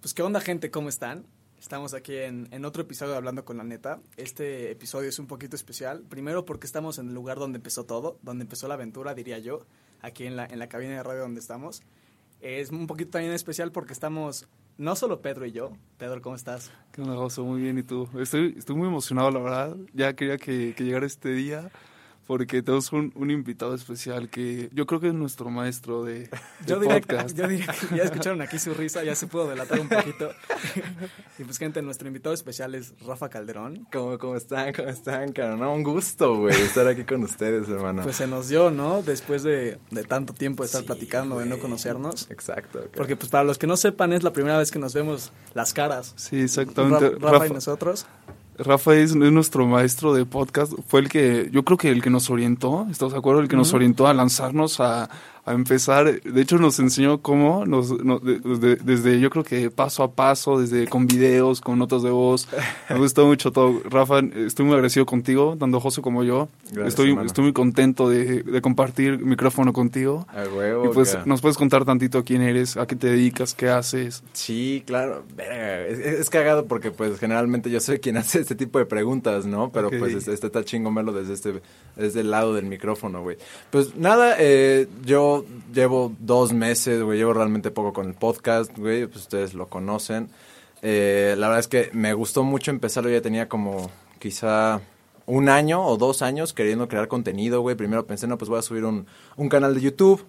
Pues qué onda gente, ¿cómo están? Estamos aquí en, en, otro episodio de Hablando con la Neta. Este episodio es un poquito especial. Primero porque estamos en el lugar donde empezó todo, donde empezó la aventura, diría yo, aquí en la, en la cabina de radio donde estamos. Es un poquito también especial porque estamos, no solo Pedro y yo. Pedro, ¿cómo estás? ¿Qué onda? Muy bien, ¿y tú? Estoy, estoy muy emocionado, la verdad. Ya quería que, que llegara este día porque tenemos un, un, invitado especial que yo creo que es nuestro maestro de, de yo diría, podcast. Yo diría que ya escucharon aquí su risa, ya se pudo delatar un poquito. y pues gente, nuestro invitado especial es Rafa Calderón. ¿Cómo, cómo están? ¿Cómo están, caro? No, un gusto, güey, estar aquí con ustedes, hermano. Pues se nos dio, ¿no? Después de, de tanto tiempo de estar sí, platicando, wey. de no conocernos. Exacto. Okay. Porque pues para los que no sepan, es la primera vez que nos vemos las caras. Sí, exactamente. Rafa, Rafa y nosotros. Rafa es, es, nuestro maestro de podcast, fue el que, yo creo que el que nos orientó, ¿estás de acuerdo? El que uh -huh. nos orientó a lanzarnos a, a, empezar, de hecho nos enseñó cómo, nos, nos, desde, desde, yo creo que paso a paso, desde con videos, con notas de voz, me gustó mucho todo. Rafa, estoy muy agradecido contigo, tanto José como yo, Gracias, estoy, estoy muy contento de, de compartir micrófono contigo. A huevo, y pues cara. nos puedes contar tantito quién eres, a qué te dedicas, qué haces. Sí, claro, es, es, cagado porque pues generalmente yo soy quien hace este tipo de preguntas, ¿no? Pero okay. pues este, este está chingón verlo desde este desde el lado del micrófono, güey. Pues nada, eh, yo llevo dos meses, güey, llevo realmente poco con el podcast, güey, pues ustedes lo conocen. Eh, la verdad es que me gustó mucho empezarlo, ya tenía como quizá un año o dos años queriendo crear contenido, güey. Primero pensé, no, pues voy a subir un, un canal de YouTube,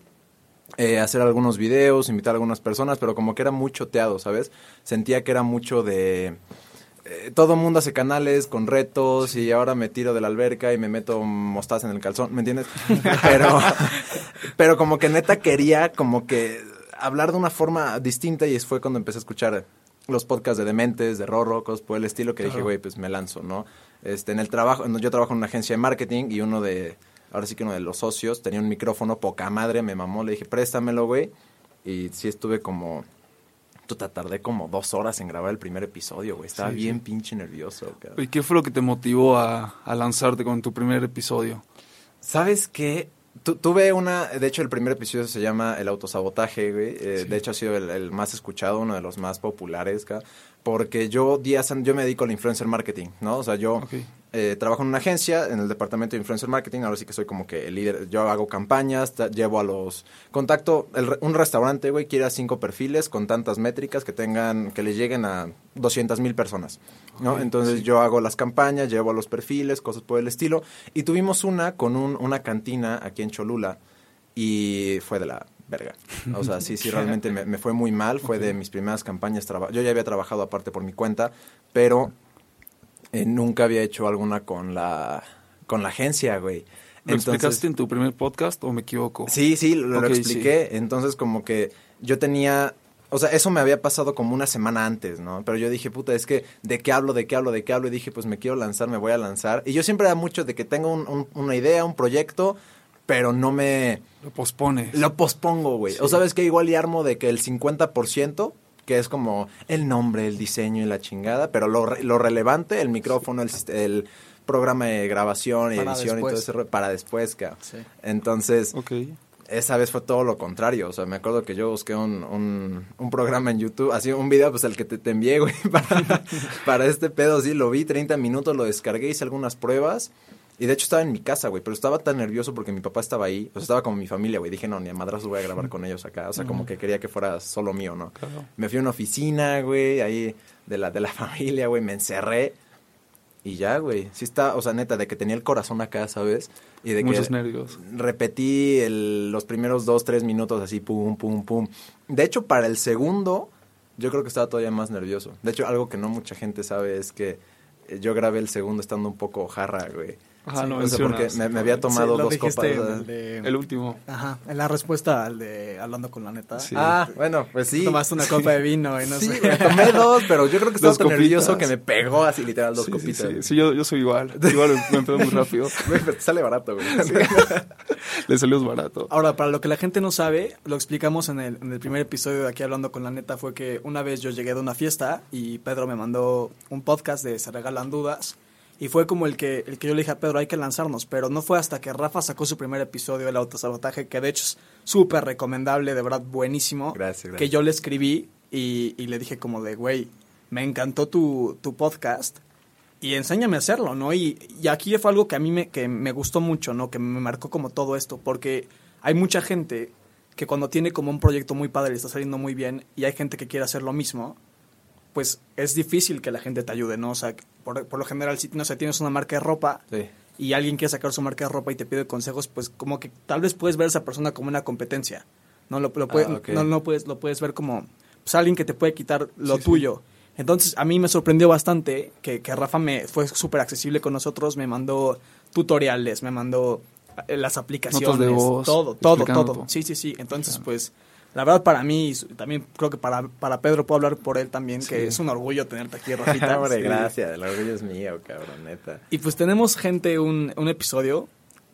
eh, hacer algunos videos, invitar a algunas personas, pero como que era muy choteado, ¿sabes? Sentía que era mucho de... Eh, todo mundo hace canales con retos y ahora me tiro de la alberca y me meto mostaza en el calzón, ¿me entiendes? pero, pero como que neta quería como que hablar de una forma distinta y fue cuando empecé a escuchar los podcasts de Dementes, de Rorro, cosas por el estilo, que dije, güey, pues me lanzo, ¿no? Este, en el trabajo, yo trabajo en una agencia de marketing y uno de, ahora sí que uno de los socios tenía un micrófono poca madre, me mamó, le dije, préstamelo, güey. Y sí estuve como, puta, tardé como dos horas en grabar el primer episodio, güey. Estaba sí, bien sí. pinche nervioso, cabrón. ¿Y qué fue lo que te motivó a, a lanzarte con tu primer episodio? ¿Sabes qué? Tu, tuve una, de hecho el primer episodio se llama El autosabotaje, güey. Eh, sí. De hecho ha sido el, el, más escuchado, uno de los más populares, cabrón porque yo días yo me dedico al influencer marketing, ¿no? O sea, yo okay. Eh, trabajo en una agencia, en el departamento de influencer marketing, ahora sí que soy como que el líder, yo hago campañas, llevo a los, contacto, el, un restaurante, güey, quiere a cinco perfiles con tantas métricas que tengan, que le lleguen a 200 mil personas, ¿no? Okay, Entonces sí. yo hago las campañas, llevo a los perfiles, cosas por el estilo, y tuvimos una con un, una cantina aquí en Cholula, y fue de la verga. O sea, sí, sí, realmente me, me fue muy mal. Fue okay. de mis primeras campañas. Yo ya había trabajado aparte por mi cuenta, pero eh, nunca había hecho alguna con la, con la agencia, güey. ¿Lo Entonces, explicaste en tu primer podcast o me equivoco? Sí, sí, lo, okay, lo expliqué. Sí. Entonces, como que yo tenía o sea, eso me había pasado como una semana antes, ¿no? Pero yo dije, puta, es que, ¿de qué hablo, de qué hablo, de qué hablo? Y dije, pues me quiero lanzar, me voy a lanzar. Y yo siempre era mucho de que tengo un, un, una idea, un proyecto, pero no me... Lo pospones. Lo pospongo, güey. Sí. O sabes que igual y armo de que el 50%, que es como el nombre, el diseño y la chingada, pero lo, lo relevante, el micrófono, el, el programa de grabación y edición después. y todo eso, para después, cabrón. Sí. Entonces... Okay esa vez fue todo lo contrario. O sea, me acuerdo que yo busqué un, un, un programa en YouTube, así un video, pues el que te, te envié, güey, para, para, este pedo. Sí, lo vi 30 minutos, lo descargué, hice algunas pruebas. Y de hecho estaba en mi casa, güey, pero estaba tan nervioso porque mi papá estaba ahí. O sea, estaba como mi familia, güey. Dije, no, ni a madrazos voy a grabar con ellos acá. O sea, como que quería que fuera solo mío, ¿no? Claro. Me fui a una oficina, güey, ahí de la, de la familia, güey. Me encerré. Y ya, güey. Sí está, o sea, neta, de que tenía el corazón acá, ¿sabes? Y de Muchos que nervios. repetí el, los primeros dos, tres minutos así, pum, pum, pum. De hecho, para el segundo, yo creo que estaba todavía más nervioso. De hecho, algo que no mucha gente sabe es que yo grabé el segundo estando un poco jarra, güey. Ajá, sí, no o sea, porque me, me, había tomado sí, dos copas. El, de, el, último. Ajá, en la respuesta al de hablando con la neta. Sí. Ah, bueno, pues sí. Tomaste una copa de vino y no sí, sé. Me tomé dos, pero yo creo que estaba tan nervioso que me pegó así literal dos sí, copitas. Sí, sí, yo, yo soy igual. Igual me empezó muy rápido. te sale barato, güey. Le salió barato. Ahora, para lo que la gente no sabe, lo explicamos en el, en el primer episodio de aquí hablando con la neta, fue que una vez yo llegué de una fiesta y Pedro me mandó un podcast de Se Regalan Dudas y fue como el que, el que yo le dije a Pedro, hay que lanzarnos. Pero no fue hasta que Rafa sacó su primer episodio del autosabotaje, que de hecho es súper recomendable, de verdad buenísimo. Gracias, gracias. Que yo le escribí y, y le dije como de, güey, me encantó tu, tu podcast y enséñame a hacerlo, ¿no? Y, y aquí fue algo que a mí me, que me gustó mucho, ¿no? Que me marcó como todo esto, porque hay mucha gente que cuando tiene como un proyecto muy padre y está saliendo muy bien y hay gente que quiere hacer lo mismo, pues es difícil que la gente te ayude, ¿no? O sea, por, por lo general, si no sé, tienes una marca de ropa Sí. y alguien quiere sacar su marca de ropa y te pide consejos, pues como que tal vez puedes ver a esa persona como una competencia. No lo, lo puede- Ah, no, no puedes, lo puedes ver como pues, alguien que te puede quitar lo Sí, sí. tuyo. Entonces, a mí me sorprendió bastante que, que Rafa me fue súper accesible con nosotros, me mandó tutoriales, me mandó eh, las aplicaciones, voz, todo, todo. todo. Sí, sí, sí. Entonces, pues, la verdad para mí, y también creo que para, para Pedro puedo hablar por él también, que es un orgullo tenerte aquí, Rafita. Hombre, gracias. El orgullo es mío, cabrón, neta. Y pues tenemos gente, un, un episodio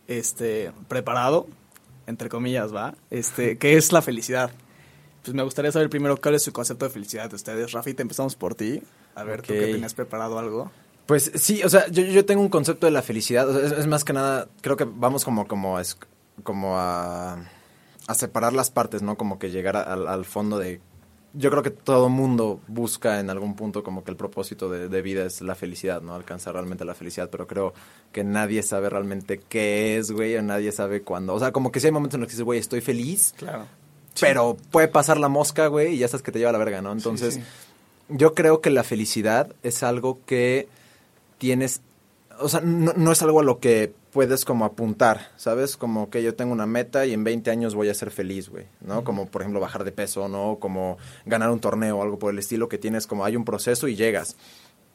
este, preparado, entre comillas, ¿va? Este, que es la felicidad. Pues me gustaría saber primero cuál es su concepto de felicidad de ustedes. Rafita, empezamos por ti. A ver, tú Ok. que tenías preparado algo. Pues sí, o sea, yo, yo tengo un concepto de la felicidad. o sea, es, es más que nada, creo que vamos como, como, es, como a, a separar las partes, ¿no? Como que llegar a- al, al fondo de... Yo creo que todo mundo busca en algún punto como que el propósito de, de vida es la felicidad, ¿no? Alcanzar realmente la felicidad, pero creo que nadie sabe realmente qué es, güey, o nadie sabe cuándo. O sea, como que sí hay momentos en los que dices, güey, estoy feliz, Claro. pero puede pasar la mosca, güey, y ya sabes que te lleva a la verga, ¿no? Entonces, sí. yo creo que la felicidad es algo que tienes, o sea, no, no es algo a lo que puedes como apuntar, ¿sabes? Como que yo tengo una meta y en 20 años voy a ser feliz, güey, ¿no? Como, por ejemplo, bajar de peso, ¿no? Como ganar un torneo o algo por el estilo que tienes como hay un proceso y llegas.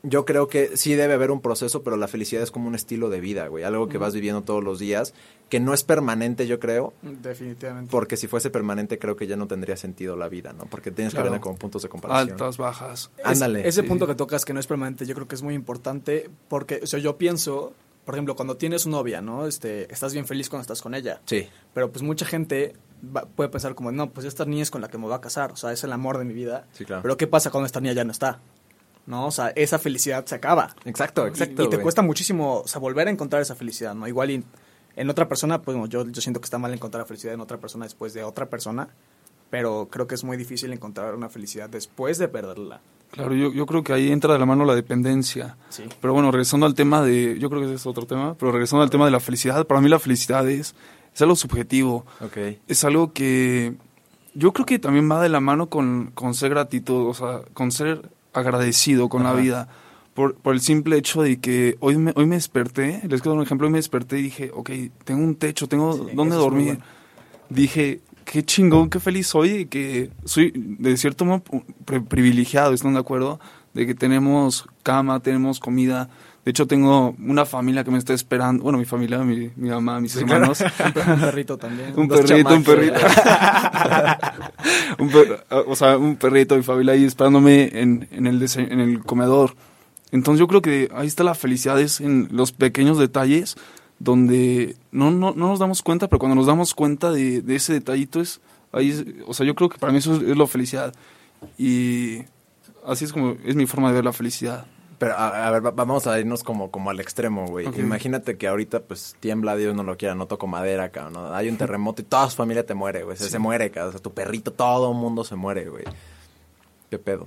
Yo creo que sí debe haber un proceso, pero la felicidad es como un estilo de vida, güey, algo que vas viviendo todos los días, que no es permanente, yo creo, Definitivamente. porque si fuese permanente creo que ya no tendría sentido la vida, ¿no? Porque tienes Claro. que ver como puntos de comparación. Altas, bajas. Es- Ándale. ese Sí. punto que tocas que no es permanente, yo creo que es muy importante porque, o sea, yo pienso, por ejemplo, cuando tienes una novia, ¿no? Este, estás bien feliz cuando estás con ella. Sí. Pero pues mucha gente va- puede pensar como, no, pues esta niña es con la que me voy a casar, o sea, es el amor de mi vida. Sí, claro. Pero ¿qué pasa cuando esta niña ya no está? ¿No? O sea, esa felicidad se acaba. Exacto, exacto. Y, te güey. cuesta muchísimo, o sea, volver a encontrar esa felicidad, ¿no? Igual y en otra persona, pues no, yo, yo siento que está mal encontrar la felicidad en otra persona después de otra persona, pero creo que es muy difícil encontrar una felicidad después de perderla. Claro, yo, yo creo que ahí entra de la mano la dependencia. Sí. Pero bueno, regresando al tema de, yo creo que ese es otro tema, pero regresando al tema de la felicidad, para mí la felicidad es, es algo subjetivo, Ok. es algo que yo creo que también va de la mano con, con ser gratitud, o sea, con ser agradecido con Ajá. la vida. Por, por el simple hecho de que hoy me, hoy me desperté, les quiero dar un ejemplo, hoy me desperté y dije, ok, tengo un techo, tengo Sí, dónde dormir. bueno. Dije, qué chingón, qué feliz soy que soy de cierto modo pri- privilegiado, ¿están de acuerdo? De que tenemos cama, tenemos comida. De hecho, tengo una familia que me está esperando. Bueno, mi familia, mi, mi mamá, mis hermanos. Un per- un perrito también. Un perrito, un perrito. un per- o sea, un perrito, mi familia ahí esperándome en, en, el en el comedor. Entonces yo creo que ahí está la felicidad, es en los pequeños detalles donde no, no, no nos damos cuenta, pero cuando nos damos cuenta de, de ese detallito es, ahí es- o sea, yo creo que para mí eso es, es la felicidad. Y así es como es mi forma de ver la felicidad. Pero a, a ver, va- vamos a irnos como, como al extremo, güey. Imagínate que ahorita, pues, tiembla, Dios no lo quiera, no toco madera, cabrón. ¿no? Hay un terremoto y toda su familia te muere, güey. Se, se muere, cabrón. O sea, tu perrito, todo el mundo se muere, güey. ¿Qué pedo?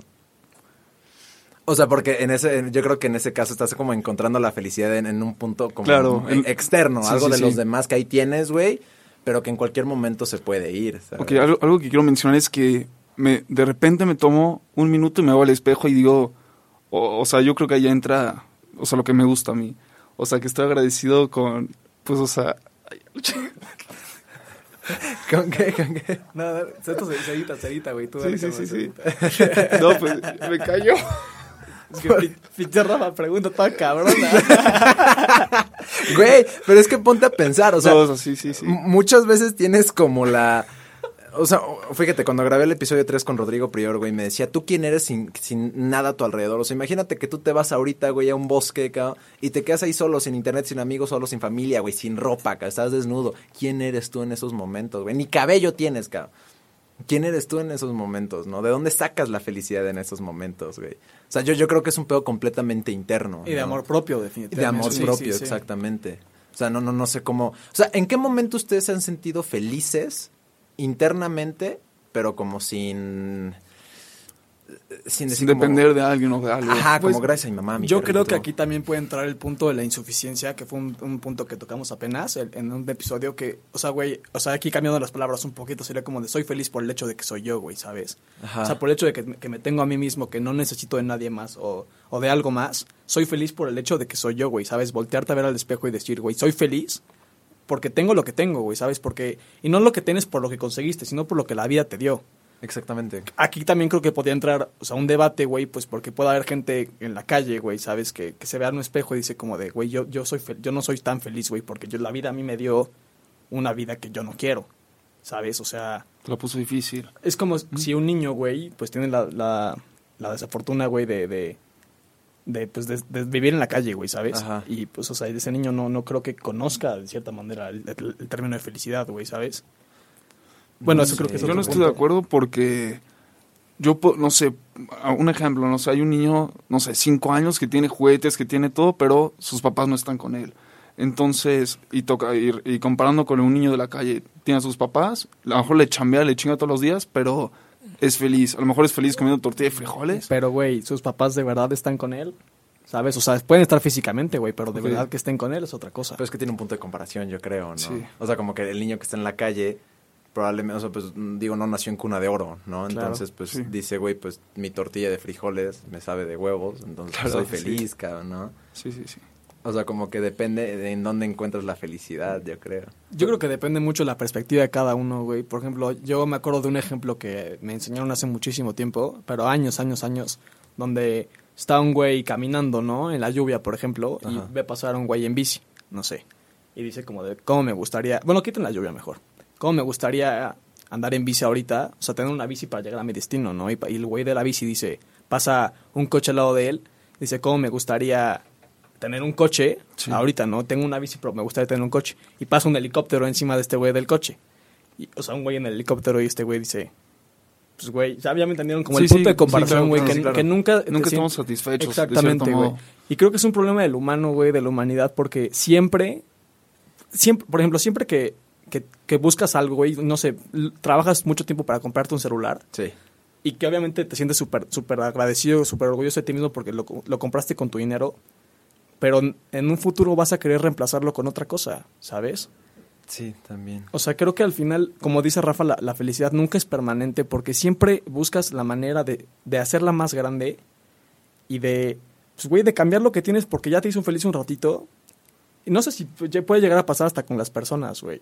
O sea, porque en ese, yo creo que en ese caso estás como encontrando la felicidad en, en un punto como Claro, externo, sí, algo sí, de sí. los demás que ahí tienes, güey, pero que en cualquier momento se puede ir. ¿sabes? Ok, algo, algo que quiero mencionar es que me, de repente me tomo un minuto y me hago al espejo y digo, o, o sea, yo creo que ahí entra, o sea, lo que me gusta a mí. O sea, que estoy agradecido con, pues, o sea, ¿Con qué? ¿Con qué? No, no, esto se, edita, se edita, güey. Tú Sí, sí, sí, no, pues, me cayó. Es que pi- pinche Rafa pregunta toda cabrona. Güey, pero es que ponte a pensar, o sea, No, o sea, sí, sí, sí. Muchas veces tienes como la... O sea, fíjate, cuando grabé el episodio 3 con Rodrigo Prior, güey, me decía, ¿tú quién eres sin, sin nada a tu alrededor? O sea, imagínate que tú te vas ahorita, güey, a un bosque, cabrón, y te quedas ahí solo, sin internet, sin amigos, solo, sin familia, güey, sin ropa, cabrón, estás desnudo. ¿Quién eres tú en esos momentos, güey? Ni cabello tienes, cabrón. ¿Quién eres tú en esos momentos, no? ¿De dónde sacas la felicidad en esos momentos, güey? O sea, yo, yo creo que es un pedo completamente interno. Y de ¿no? amor propio, Y definitivamente. de amor Sí, sí, propio, sí. exactamente. O sea, no, no, no sé cómo. O sea, ¿en qué momento ustedes se han sentido felices internamente, pero como sin. sin, sin depender de alguien o de algo. Ajá, Pues, como gracias a mi mamá. mi Yo creo que aquí también puede entrar el punto de la insuficiencia, que fue un, un punto que tocamos apenas el- en un episodio que, o sea, güey, o sea, aquí cambiando las palabras un poquito, sería como de soy feliz por el hecho de que soy yo, güey, ¿sabes? Ajá. O sea, por el hecho de que, que me tengo a mí mismo, que no necesito de nadie más o, o de algo más, soy feliz por el hecho de que soy yo, güey, ¿sabes? Voltearte a ver al espejo y decir, güey, soy feliz porque tengo lo que tengo, güey, ¿sabes? Porque, y no lo que tienes por lo que conseguiste, sino por lo que la vida te dio Exactamente. aquí también creo que podría entrar, o sea, un debate, güey, pues porque puede haber gente en la calle, güey, ¿sabes? Que, que se vea en un espejo y dice como de, güey, yo, yo, soy fel- yo no soy tan feliz, güey, porque yo, la vida a mí me dio una vida que yo no quiero, ¿sabes? O sea, Te la puso difícil. es como si un niño, güey, pues tiene la, la, la desafortuna, güey, de, de, de, pues, de, de vivir en la calle, güey, ¿sabes? Ajá. Y pues, o sea, ese niño no, no creo que conozca, de cierta manera, el, el- el término de felicidad, güey, ¿sabes? Bueno, eso creo que es Yo no estoy punto. de acuerdo porque yo, no sé, a- un ejemplo, no sé, hay un niño, no sé, cinco años que tiene juguetes, que tiene todo, pero sus papás no están con él. Entonces, y toca ir, y comparando con un niño de la calle, tiene a sus papás, a lo mejor le chambea, le chinga todos los días, pero es feliz. A lo mejor es feliz comiendo tortilla de frijoles. Pero, güey, sus papás de verdad están con él, ¿sabes? O sea, pueden estar físicamente, güey, pero de verdad que estén con él es otra cosa. Pero es que tiene un punto de comparación, yo creo, ¿no? Sí. O sea, como que el niño que está en la calle, probablemente, o sea, pues digo, no nació en cuna de oro, ¿no? Claro, Entonces, pues sí. dice, güey, pues mi tortilla de frijoles me sabe de huevos, entonces Claro, soy sí. feliz, cabrón, ¿no? Sí, sí, sí. O sea, como que depende de en dónde encuentras la felicidad, yo creo. Yo creo que depende mucho de la perspectiva de cada uno, güey. Por ejemplo, yo me acuerdo de un ejemplo que me enseñaron hace muchísimo tiempo, pero años, años, años, donde está un güey caminando, ¿no? En la lluvia, por ejemplo, y ve pasar a un güey en bici, no sé. Y dice como de, ¿cómo me gustaría? Bueno, quiten la lluvia mejor. ¿Cómo me gustaría andar en bici ahorita? O sea, tener una bici para llegar a mi destino, ¿no? Y el güey de la bici dice, pasa un coche al lado de él, dice, ¿cómo me gustaría tener un coche Sí. ahorita, ¿no? Tengo una bici, pero me gustaría tener un coche. Y pasa un helicóptero encima de este güey del coche. Y, o sea, un güey en el helicóptero y este güey dice, pues güey, ya, me entendieron como Sí, el punto sí, de comparación, güey, claro, que, sí, claro. que nunca... Nunca estamos satisfechos. Exactamente, güey. Y creo que es un problema del humano, güey, de la humanidad, porque siempre, siempre, por ejemplo, siempre que, que, que buscas algo, güey, no sé, trabajas mucho tiempo para comprarte un celular Sí. y que obviamente te sientes súper súper agradecido, súper orgulloso de ti mismo porque lo, lo compraste con tu dinero, pero en- un futuro vas a querer reemplazarlo con otra cosa, ¿sabes? Sí, también. O sea, creo que al final, como dice Rafa, la, la felicidad nunca es permanente porque siempre buscas la manera de, de hacerla más grande y de, pues, güey, de cambiar lo que tienes porque ya te hizo feliz un ratito. Y no sé si ya puede llegar a pasar hasta con las personas, güey.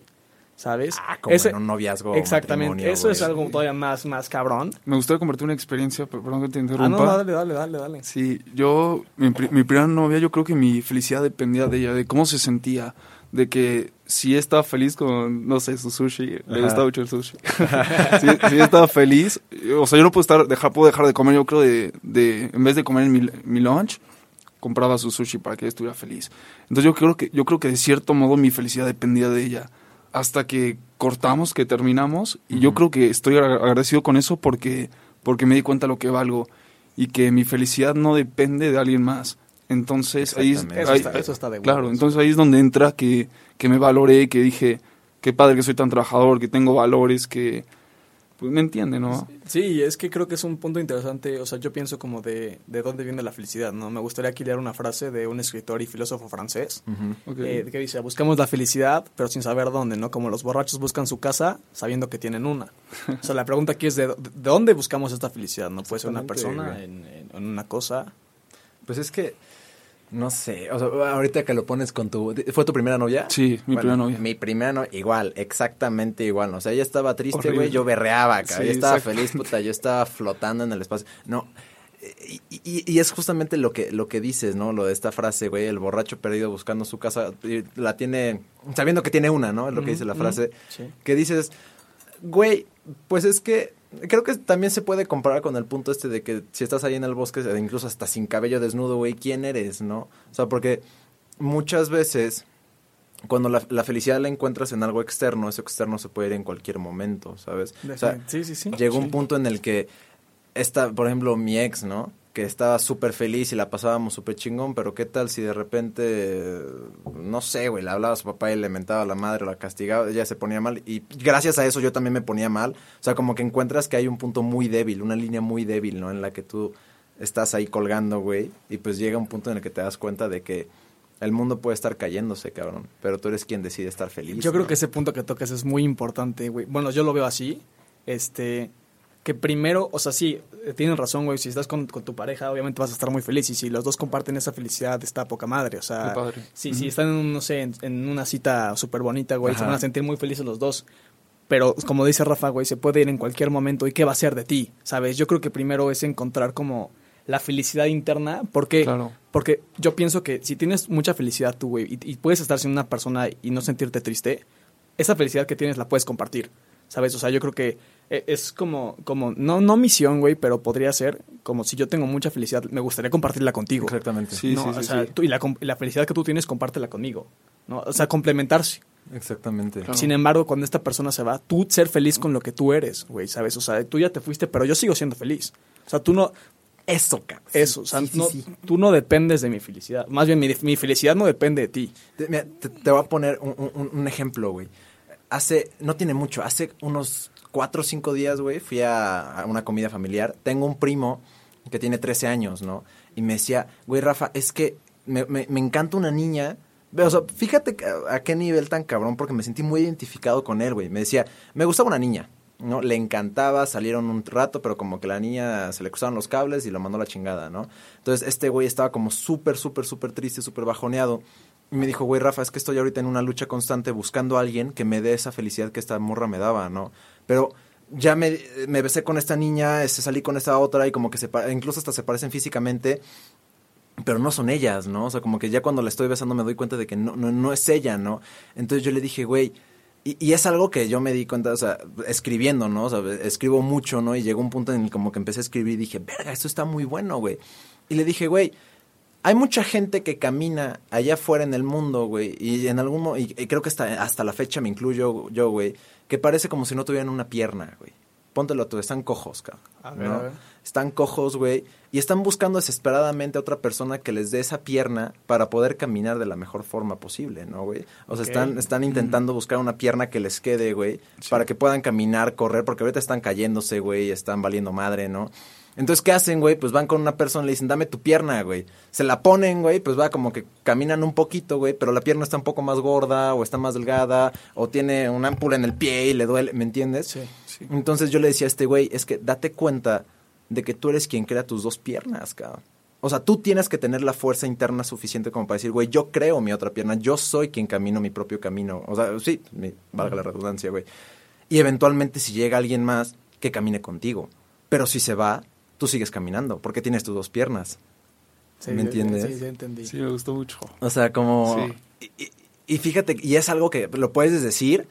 ¿Sabes? Ah, como Ese- en un noviazgo. exactamente. Eso es algo todavía más, más cabrón. Me gustaría convertir una experiencia, pero perdón que te Ah, interrumpa. no, dale, dale, dale, dale. Sí, yo, mi, mi primera novia, yo creo que mi felicidad dependía de ella, de cómo se sentía, de que si estaba feliz con, no sé, su sushi, le Ajá. gustaba mucho el sushi. si, si estaba feliz, o sea, yo no puedo estar, dejar, puedo dejar de comer, yo creo, de, de en vez de comer mi, mi lunch, compraba su sushi para que ella estuviera feliz. Entonces yo creo que, yo creo que de cierto modo mi felicidad dependía de ella. Hasta que cortamos, que terminamos, y yo creo que estoy agra- agradecido con eso porque, porque me di cuenta lo que valgo y que mi felicidad no depende de alguien más. Entonces ahí, es-. Eso ahí- está- eso está de claro, entonces ahí es donde entra que, que me valoré, que dije, qué padre que soy tan trabajador, que tengo valores, que pues me entiende, ¿no? Sí, es que creo que es un punto interesante. O sea, yo pienso como de, de dónde viene la felicidad, ¿no? Me gustaría aquí leer una frase de un escritor y filósofo francés Ujú. Ok. eh, que dice, buscamos la felicidad, pero sin saber dónde, ¿no? Como los borrachos buscan su casa sabiendo que tienen una. O sea, la pregunta aquí es, ¿de, de dónde buscamos esta felicidad? ¿No puede ser una persona, en, en- en una cosa? Pues es que, no sé, o sea, ahorita que lo pones con tu... ¿Fue tu primera novia? Sí, mi Bueno, primera novia. Mi primera novia, igual, exactamente igual. O sea, ella estaba triste, güey, yo berreaba, cabrón. Sí, ella estaba feliz, puta, yo estaba flotando en el espacio. No, y, y- y es justamente lo que, lo que dices, ¿no? Lo de esta frase, güey, el borracho perdido buscando su casa, y la tiene, sabiendo que tiene una, ¿no? Es lo que dice la frase. Sí. Que dices, güey, pues es que creo que también se puede comparar con el punto este de que si estás ahí en el bosque, e incluso hasta sin cabello desnudo, güey, ¿quién eres, no? O sea, porque muchas veces cuando la, la felicidad la encuentras en algo externo, eso externo se puede ir en cualquier momento, ¿sabes? O sea, sí, sí, sí. llegó un punto en el que esta, por ejemplo, mi ex, ¿no? Que estaba súper feliz y la pasábamos súper chingón, pero qué tal si de repente, no sé, güey, le hablaba a su papá y le mentaba a la madre o la castigaba, ella se ponía mal y gracias a eso yo también me ponía mal. O sea, como que encuentras que hay un punto muy débil, una línea muy débil, ¿no? En la que tú estás ahí colgando, güey, y pues llega un punto en el que te das cuenta de que el mundo puede estar cayéndose, cabrón, pero tú eres quien decide estar feliz. Yo creo que ese punto que tocas es muy importante, güey. Bueno, yo lo veo así, este que primero, o sea, sí, eh, tienen razón, güey, si estás con, tu pareja, obviamente vas a estar muy feliz y si los dos comparten esa felicidad, está poca madre, o sea, sí, si están, en, no sé, en, una cita súper bonita, güey, se van a sentir muy felices los dos, pero como dice Rafa, güey, se puede ir en cualquier momento y qué va a ser de ti, ¿sabes? Yo creo que primero es encontrar como la felicidad interna, porque, porque yo pienso que si tienes mucha felicidad tú, güey, y, y puedes estar sin una persona y no sentirte triste, esa felicidad que tienes la puedes compartir, ¿sabes? O sea, yo creo que es como, como no, no misión, güey, pero podría ser como si yo tengo mucha felicidad, me gustaría compartirla contigo. Exactamente. Sí, sí, o sea, y la, la, felicidad que tú tienes, compártela conmigo. ¿no? O sea, complementarse. Exactamente. Sin embargo, cuando esta persona se va, tú ser feliz con lo que tú eres, güy, ¿sabes? O sea, tú ya te fuiste, pero yo sigo siendo feliz. O sea, tú no... Eso, cabrón. Eso, o sea, no, tú no dependes de mi felicidad. Más bien, mi, mi felicidad no depende de ti. Te, te, voy a poner un, un, un ejemplo, güey. Hace, no tiene mucho, hace unos cuatro o cinco días, güey, fui a, una comida familiar. Tengo un primo que tiene 13 años, ¿no? Y me decía, güey, Rafa, es que me, me, encanta una niña. O sea, fíjate a, qué nivel tan cabrón, porque me sentí muy identificado con él, güey. Me decía, me gustaba una niña, ¿no? Le encantaba, salieron un rato, pero como que la niña se le cruzaron los cables y lo mandó a la chingada, ¿no? Entonces, este güey estaba como súper, súper, súper triste, súper bajoneado. Y me dijo, güey, Rafa, es que estoy ahorita en una lucha constante buscando a alguien que me dé esa felicidad que esta morra me daba, ¿no? Pero ya me, me besé con esta niña, este, salí con esta otra y como que se incluso hasta se parecen físicamente, pero no son ellas, ¿no? O sea, como que ya cuando la estoy besando me doy cuenta de que no, no, no es ella, ¿no? Entonces yo le dije, güey, y, es algo que yo me di cuenta, o sea, escribiendo, ¿no? O sea, escribo mucho, ¿no? Y llegó un punto en el como que empecé a escribir y dije, verga, esto está muy bueno, güey. Y le dije, güey, hay mucha gente que camina allá afuera en el mundo, güey, y en algún y, y creo que hasta, hasta la fecha me incluyo yo, güey, que parece como si no tuvieran una pierna, güey. Póntelo tú, están cojos, cabrón. Están cojos, güey, y están buscando desesperadamente a otra persona que les dé esa pierna para poder caminar de la mejor forma posible, ¿no, güey? O sea, están, están intentando buscar una pierna que les quede, güey, para que puedan caminar, correr, porque ahorita están cayéndose, güey, están valiendo madre, ¿no? Entonces, ¿qué hacen, güey? Pues van con una persona y le dicen, dame tu pierna, güey. Se la ponen, güey, pues va como que caminan un poquito, güey, pero la pierna está un poco más gorda o está más delgada o tiene una ámpula en el pie y le duele, ¿me entiendes? Sí, sí. Entonces yo le decía a este güey, es que date cuenta de que tú eres quien crea tus dos piernas, cabrón. O sea, tú tienes que tener la fuerza interna suficiente como para decir, güey, yo creo mi otra pierna, yo soy quien camino mi propio camino. O sea, sí, valga la redundancia, güey. Y eventualmente si llega alguien más, que camine contigo. Pero si se va, tú sigues caminando, porque tienes tus dos piernas. ¿Me entiendes? Sí, sí, entendí. Sí, me gustó mucho. O sea, como... Y, fíjate, y es algo que lo puedes decir,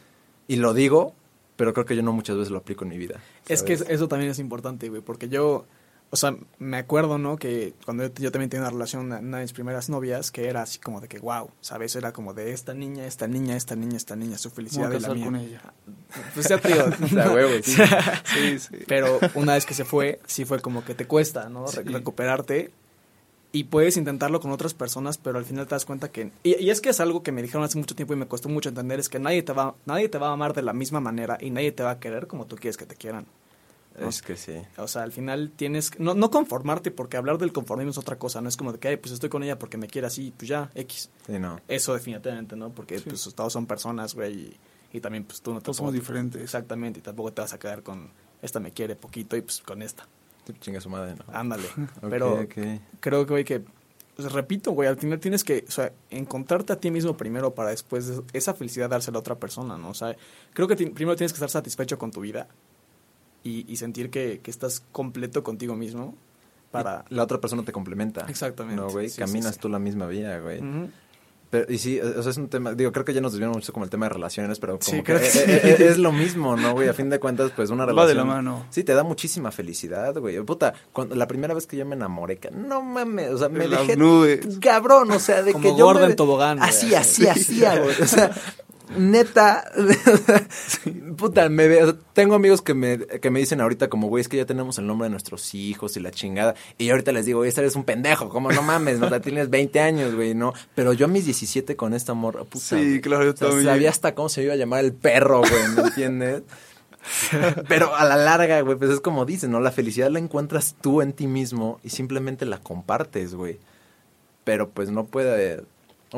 y lo digo, pero creo que yo no muchas veces lo aplico en mi vida. Es que eso también es importante, güey, porque yo o sea, me acuerdo, ¿no? Que cuando yo, también tenía una relación, una, de mis primeras novias, que era así como de que, wow, ¿sabes? Era como de esta niña, esta niña, esta niña, esta niña, su felicidad de la mía. con ella. Pues ya tío. la huevo, sí. sí, sí. Pero una vez que se fue, sí fue como que te cuesta, ¿no? recuperarte. Y puedes intentarlo con otras personas, pero al final te das cuenta que... Y, y, es que es algo que me dijeron hace mucho tiempo y me costó mucho entender, es que nadie te, va, nadie te va a amar de la misma manera y nadie te va a querer como tú quieres que te quieran. Es que sí. O sea, al final tienes no, no conformarte porque hablar del conformismo es otra cosa, no es como de que, pues estoy con ella porque me quiere así, pues ya, X. Sí, no. Eso definitivamente, ¿no? Porque pues todos son personas, güey, y, también pues tú no te todos somos diferentes. Exactamente, y tampoco te vas a quedar con esta me quiere poquito y pues con esta. Chinga su madre, ¿no? Ándale. Pero creo que, güey, que pues, repito, güey, al final tienes que, o sea, encontrarte a ti mismo primero para después esa felicidad dársela a otra persona, ¿no? O sea, creo que primero tienes que estar satisfecho con tu vida y, sentir que, estás completo contigo mismo para... La otra persona te complementa. Exactamente. No, güey, caminas tú la misma vía, güey. Pero, y sí, o sea, es un tema, digo, creo que ya nos desviamos mucho como el tema de relaciones, pero como que, es, lo mismo, ¿no, güey? A fin de cuentas, pues una relación. Va de la mano. Sí, te da muchísima felicidad, güey. Puta, cuando, la primera vez que yo me enamoré, que no mames, o sea, me Las dejé. Nubes. Cabrón, o sea, de como que yo. me, en tobogán. Así, así, así, güey. O sea, neta, puta, me veo, tengo amigos que me, que me dicen ahorita como, güey, es que ya tenemos el nombre de nuestros hijos y la chingada. Y yo ahorita les digo, güey, este eres un pendejo, como no mames, no, tienes 20 años, güey, no. Pero yo a mis 17 con esta morra, puta. Sí, claro, yo o sea, también. Sabía hasta cómo se iba a llamar el perro, güey, ¿me entiendes? Pero a la larga, güey, pues es como dicen, ¿no? La felicidad la encuentras tú en ti mismo y simplemente la compartes, güey. Pero pues no puede...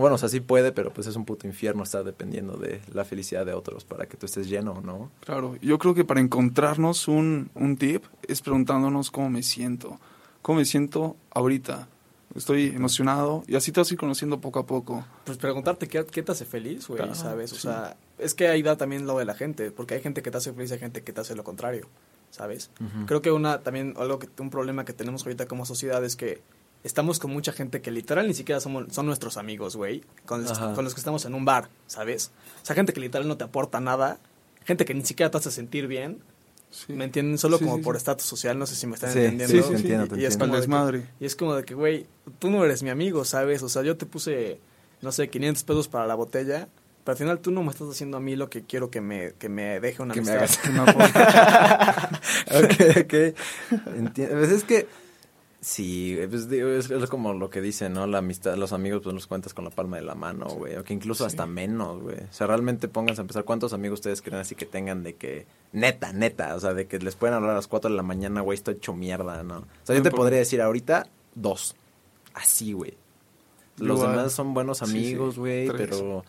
Bueno, o sea, sí puede, pero pues es un puto infierno estar dependiendo de la felicidad de otros para que tú estés lleno, ¿no? Claro, yo creo que para encontrarnos un, un tip es preguntándonos cómo me siento. ¿Cómo me siento ahorita? Estoy emocionado y así te vas a ir conociendo poco a poco. Pues preguntarte qué, qué te hace feliz, güey, Claro, ¿sabes? O sí. sea, es que ahí da también lo de la gente, porque hay gente que te hace feliz y hay gente que te hace lo contrario, ¿sabes? Creo que una también algo que un problema que tenemos ahorita como sociedad es que estamos con mucha gente que literal ni siquiera somos, son nuestros amigos, güey, con, los- Ajá. con los que estamos en un bar, ¿sabes? O sea, gente que literal no te aporta nada, gente que ni siquiera te hace sentir bien, Sí. ¿me entienden? Solo Sí, como sí, por sí. estatus social, no sé si me están Sí, entendiendo. sí, sí, te sí. entiendo, te Y es entiendo. como El de que- desmadre. y es como de que, güey, tú no eres mi amigo, ¿sabes? O sea, yo te puse, no sé, 500 pesos para la botella, pero al final tú no me estás haciendo a mí lo que quiero que me, que me deje una Que me hagas. Una foto. ok, ok. Entiendo. Pues es que sí, pues digo, es, es como lo que dicen, ¿no? La amistad, los amigos pues los cuentas con la palma de la mano, güey, o que incluso hasta menos, güey. O sea, realmente pónganse a empezar cuántos amigos ustedes creen así que tengan de que neta, neta, o sea, de que les pueden hablar a las 4 de la mañana, güey, estoy hecho mierda, ¿no? O sea, yo te podría decir ahorita dos. Así, güey. Los Igual. demás son buenos amigos, güey, pero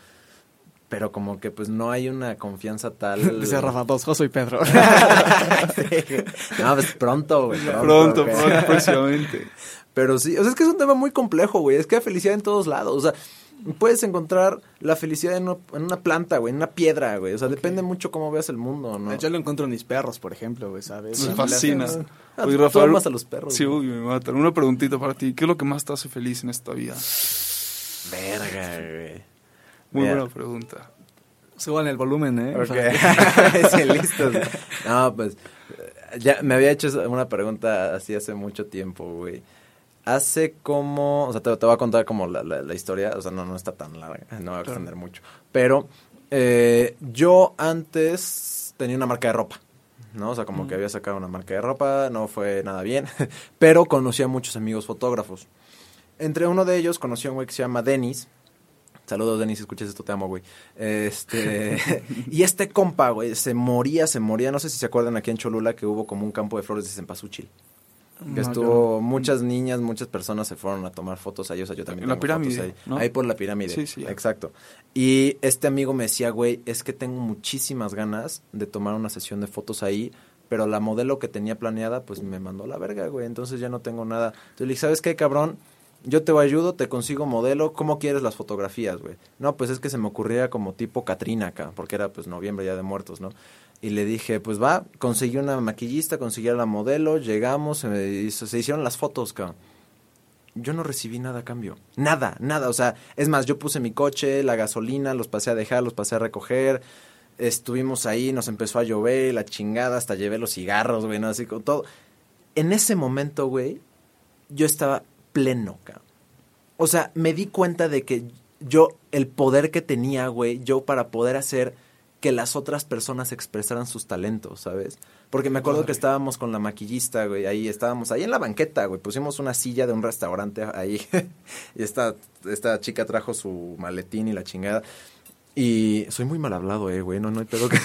pero como que pues no hay una confianza tal. Dice Rafa, dos, Joso y Pedro. no, pues pronto, güey. Pronto, güey. pronto, próximamente. Pero sí, o sea, es que es un tema muy complejo, güey. Es que hay felicidad en todos lados. O sea, puedes encontrar la felicidad en una, en una planta, güey, en una piedra, güey. O sea, depende mucho cómo veas el mundo, ¿no? Yo lo encuentro en mis perros, por ejemplo, güey, ¿sabes? Me fascina. Ah, Oye, tú Rafael, amas a los perros, Sí, güey. uy, me matan. Una preguntita para ti. ¿Qué es lo que más te hace feliz en esta vida? Verga, güey. Muy buena pregunta. Suban el volumen, ¿eh? O Ok. sea, sí, listos. No, pues, eh, ya me había hecho una pregunta así hace mucho tiempo, güey. Hace como, o sea, te, te voy a contar como la, la- la historia, o sea, no, no está tan larga, no va a extender mucho. Pero eh, yo antes tenía una marca de ropa, ¿no? O sea, como que había sacado una marca de ropa, no fue nada bien, pero conocí a muchos amigos fotógrafos. Entre uno de ellos conocí a un güey que se llama Denis, Saludos, Denis, si escuchas esto, te amo, güey. Este, y este compa, güey, se moría, se moría. No sé si se acuerdan aquí en Cholula que hubo como un campo de flores de cempasúchil. Que No, estuvo, muchas niñas, muchas personas se fueron a tomar fotos ahí, o sea, yo también En la tengo fotos pirámide, ahí. ¿no? Ahí por la pirámide. Sí, sí. Exacto. Y este amigo me decía, güey, es que tengo muchísimas ganas de tomar una sesión de fotos ahí, pero la modelo que tenía planeada, pues me mandó la verga, güey, entonces ya no tengo nada. Entonces le dije, ¿sabes qué, cabrón? Yo te ayudo, te consigo modelo, ¿cómo quieres las fotografías, güey? No, pues es que se me ocurría como tipo Catrina acá, porque era pues noviembre ya de muertos, ¿no? Y le dije, pues va, conseguí una maquillista, conseguí a la modelo, llegamos, se, hicieron las fotos, cabrón. Yo no recibí nada a cambio. Nada, nada. O sea, es más, yo puse mi coche, la gasolina, los pasé a dejar, los pasé a recoger. Estuvimos ahí, nos empezó a llover, la chingada, hasta llevé los cigarros, güey, ¿no? Así con todo. En ese momento, güey, yo estaba pleno, cabrón. O sea, me di cuenta de que yo, el poder que tenía, güey, yo para poder hacer que las otras personas expresaran sus talentos, ¿sabes? Porque me acuerdo que estábamos con la maquillista, güey, ahí estábamos, ahí en la banqueta, güey, pusimos una silla de un restaurante ahí, y esta, esta chica trajo su maletín y la chingada. Y soy muy mal hablado, eh, güey, no, no hay pedo que...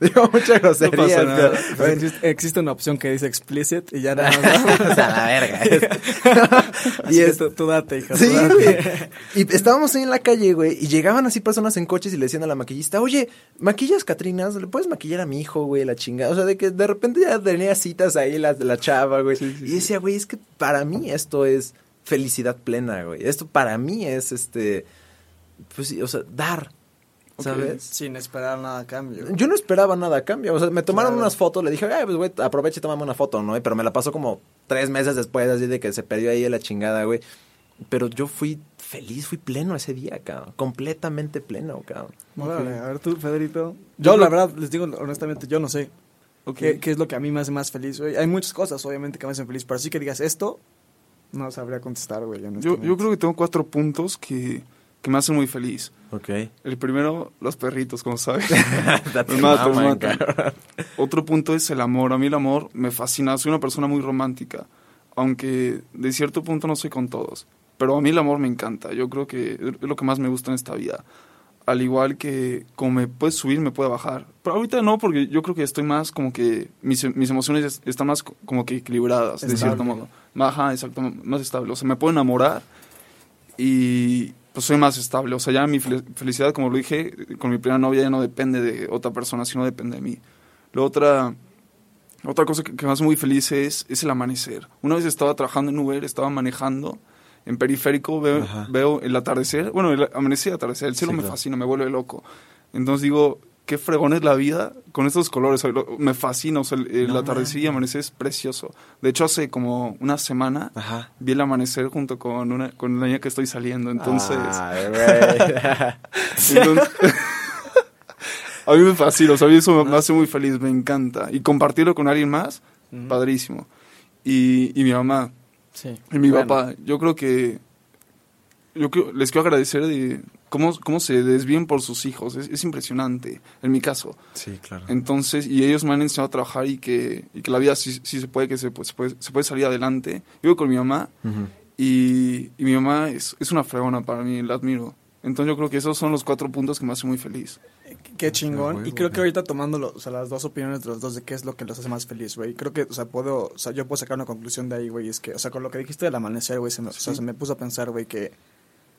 Digo mucha grosería. pasa nada. Existe, existe una opción que dice explicit y ya nada más. o sea, la verga. y y es, esto, tú date, hija. Sí, date. güey. Y estábamos ahí en la calle, güey, y llegaban así personas en coches y le decían a la maquillista, oye, ¿maquillas Catrinas? ¿Le puedes maquillar a mi hijo, güey, la chingada? O sea, de que de repente ya tenía citas ahí la, la chava, güey. Sí, sí, y decía, güey, es que para mí esto es felicidad plena, güey. Esto para mí es, este, pues sí, o sea, dar. ¿sabes? Sin esperar nada a cambio. Yo no esperaba nada a cambio. O sea, me tomaron Claro. unas fotos, le dije, ay, pues, güey, aprovecha y tómame una foto, ¿no? Pero me la pasó como tres meses después, así de que se perdió ahí la chingada, güey. Pero yo fui feliz, fui pleno ese día, cabrón. Completamente pleno, cabrón. Órale, a ver tú, Federito. Yo Yo, la verdad, les digo honestamente, yo no sé. ¿Qué, qué es lo que a mí me hace más feliz, güey? Hay muchas cosas, obviamente, que me hacen feliz, pero sí que digas esto, no sabría contestar, güey. Yo, yo creo que tengo cuatro puntos que que me hacen muy feliz. Ok. El primero, los perritos, como sabes. Me matan, me cabrón. Otro punto es el amor. A mí el amor me fascina. Soy una persona muy romántica, aunque de cierto punto no soy con todos. Pero a mí el amor me encanta. Yo creo que es lo que más me gusta en esta vida. Al igual que como me puede subir, me puede bajar. Pero ahorita no, porque yo creo que estoy más como que mis, mis emociones es- están más co- como que equilibradas, de Estable. cierto modo. Ajá, exacto, más estable. O sea, me puedo enamorar y pues soy más estable. O sea, ya mi fel- felicidad, como lo dije, con mi primera novia ya no depende de otra persona, sino depende de mí. La otra, otra cosa que, que me hace muy feliz es, es el amanecer. Una vez estaba trabajando en Uber, estaba manejando en periférico, veo, el atardecer, bueno, el amanecer y atardecer, el cielo Sí, me claro. fascina, me vuelve loco. Entonces digo, qué fregón es la vida con estos colores, me fascina, o sea, el, No atardecer y amanecer es precioso. De hecho, hace como una semana Ajá. vi el amanecer junto con una con la niña que estoy saliendo, entonces... Ay, güey. Entonces, a mí me fascina, o sea, a mí eso me, hace muy feliz, me encanta. Y compartirlo con alguien más, padrísimo. Y, y mi mamá, Sí. y mi Bueno, papá, yo creo que yo creo- les quiero agradecer de cómo, cómo se desvían por sus hijos, es, es impresionante, en mi caso. Sí, claro. Entonces, y ellos me han enseñado a trabajar y que, y que la vida sí, sí se puede, que se, puede- se puede, se puede salir adelante. Yo vivo con mi mamá y, y mi mamá es, es una fregona para mí, la admiro. Entonces yo creo que esos son los cuatro puntos que me hacen muy feliz. Qué chingón. huevo, y creo que ahorita tomando o sea, las dos opiniones de los dos de qué es lo que los hace más feliz, güey. Creo que, o sea, puedo, o sea, yo puedo sacar una conclusión de ahí, güey. Es que, o sea, con lo que dijiste del amanecer, güey, se me, o sea, se me puso a pensar, güey, que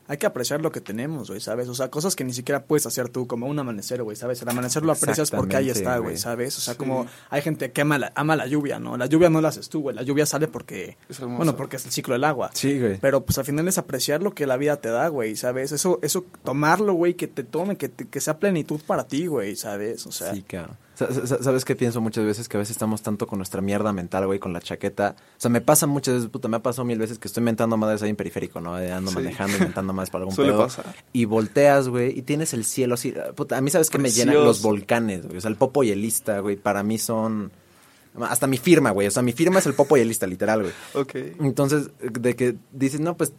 hay que apreciar lo que tenemos, güey, ¿sabes? O sea, cosas que ni siquiera puedes hacer tú, como un amanecer, güey, ¿sabes? El amanecer lo aprecias porque ahí está, güey. ¿sabes? O sea, Sí. como hay gente que ama la, ama la lluvia, ¿no? La lluvia no la haces tú, güey. La lluvia sale porque, bueno, porque es el ciclo del agua. Sí, güey. Pero pues al final es apreciar lo que la vida te da, güey, ¿sabes? Eso, eso, tomarlo, güey, que te tome, que, te- que sea plenitud para ti, güey, ¿sabes? O sea, Sí, cabrón. Sa- sa- ¿Sabes qué pienso muchas veces? Que a veces estamos tanto con nuestra mierda mental, güey, con la chaqueta. O sea, me pasa muchas veces, puta, me ha pasado mil veces que estoy mentando madres ahí en periférico, ¿no? Eh, Ando Sí. manejando, inventando madres para algún Suele pedo. pasar. Y volteas, güey, y tienes el cielo así. Puta, a mí, ¿sabes qué me llenan los volcanes, güey? O sea, el Popo y el Lista, güey, para mí son... Hasta mi firma, güey. O sea, mi firma es el Popo y el Lista, literal, güey. Ok. Entonces, de que dices, no, pues,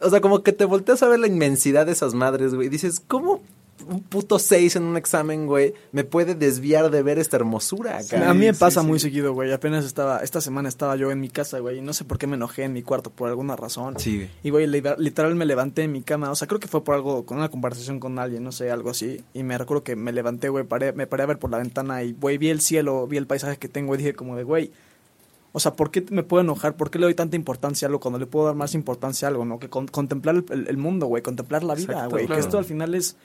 o sea, como que te volteas a ver la inmensidad de esas madres, güey. y Dices, ¿cómo un puto seis en un examen, güey, me puede desviar de ver esta hermosura, a cara? mí me sí, pasa sí. muy seguido, güey. Apenas estaba, esta semana estaba yo en mi casa, güey, y no sé por qué me enojé en mi cuarto, por alguna razón. Sí. Y, güey, li- literal me levanté en mi cama, o sea, creo que fue por algo, con una conversación con alguien, no sé, algo así. Y me recuerdo que me levanté, güey, paré, me paré a ver por la ventana y, güey, vi el cielo, vi el paisaje que tengo y dije como de, güey, o sea, ¿por qué me puedo enojar? ¿Por qué le doy tanta importancia a algo cuando le puedo dar más importancia a algo, no? Que con- contemplar el, mundo, güey, contemplar la vida, güey. claro. Que esto al final es,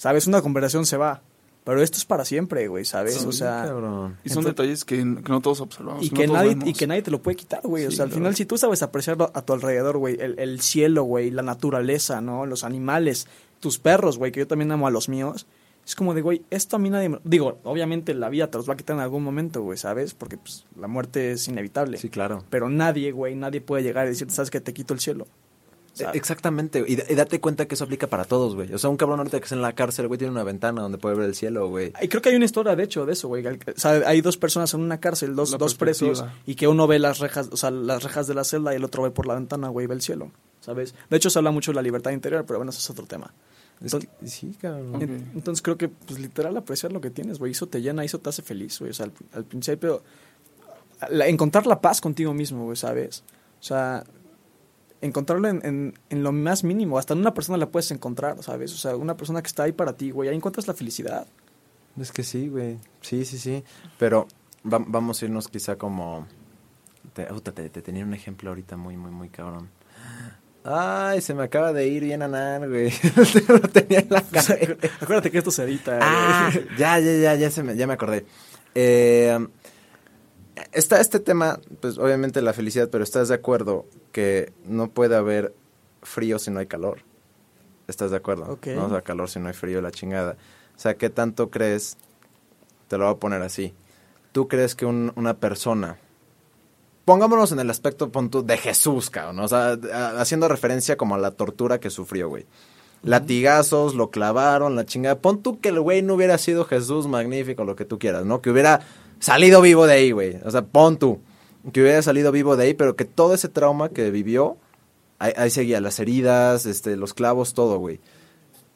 ¿sabes? Una conversación se va, pero esto es para siempre, güey, ¿sabes? Sí, o sea... cabrón. Y son Entonces- detalles que, que no todos observamos. Y no que, todos nadie, y que nadie te lo puede quitar, güey. o sea, al final, si tú sabes apreciarlo a tu alrededor, güey, el, el cielo, güey, la naturaleza, ¿no? Los animales, tus perros, güey, que yo también amo a los míos. Es como de, güey, esto a mí nadie... me- Digo, obviamente la vida te los va a quitar en algún momento, güey, ¿sabes? Porque pues, la muerte es inevitable. Sí, claro. Pero nadie, güey, nadie puede llegar y decirte, ¿sabes que Te quito el cielo. Eh, Exactamente, y, y date cuenta que eso aplica para todos, güey. O sea, un cabrón ahorita que está en la cárcel, güey, tiene una ventana donde puede ver el cielo, güey. Y creo que hay una historia, de hecho, de eso, güey. O sea, hay dos personas en una cárcel, dos, dos presos, y que uno ve las rejas, o sea, las rejas de la celda y el otro ve por la ventana, güey, ve el cielo, ¿sabes? De hecho, se habla mucho de la libertad interior, pero bueno, eso es otro tema. Es Entonces, que- sí, cabrón. Entonces creo que, pues, literal, apreciar lo que tienes, güey. Eso te llena, eso te hace feliz, güey. O sea, al, al principio, la- encontrar la paz contigo mismo, güey, ¿sabes? O sea, encontrarlo en, en, en lo más mínimo. Hasta en una persona la puedes encontrar, ¿sabes? O sea, una persona que está ahí para ti, güey. Ahí encuentras la felicidad. Es que sí, güey. Sí, sí, sí. Pero va- vamos a irnos quizá como... Te, te- te tenía un ejemplo ahorita muy, muy, muy cabrón. Ay, se me acaba de ir bien anar, güey. Lo tenía en la cabeza. Acuérdate que esto se edita. Ah, ya, ya, ya, ya, se me, ya me acordé. Eh, está este tema, pues obviamente la felicidad, pero estás de acuerdo que no puede haber frío si no hay calor. ¿Estás de acuerdo? Ok. No o sea, calor si no hay frío, la chingada. O sea, ¿qué tanto crees? Te lo voy a poner así. ¿Tú crees que un- una persona, pongámonos en el aspecto pon tú, de Jesús, cabrón, ¿no? o sea, haciendo referencia como a la tortura que sufrió, güey. Latigazos, lo clavaron, la chingada. Pon tú que el güey no hubiera sido Jesús magnífico, lo que tú quieras, ¿no? Que hubiera salido vivo de ahí, güey. O sea, pon tú. Que hubiera salido vivo de ahí, pero que todo ese trauma que vivió, ahí, ahí seguía, las heridas, este, los clavos, todo, güey.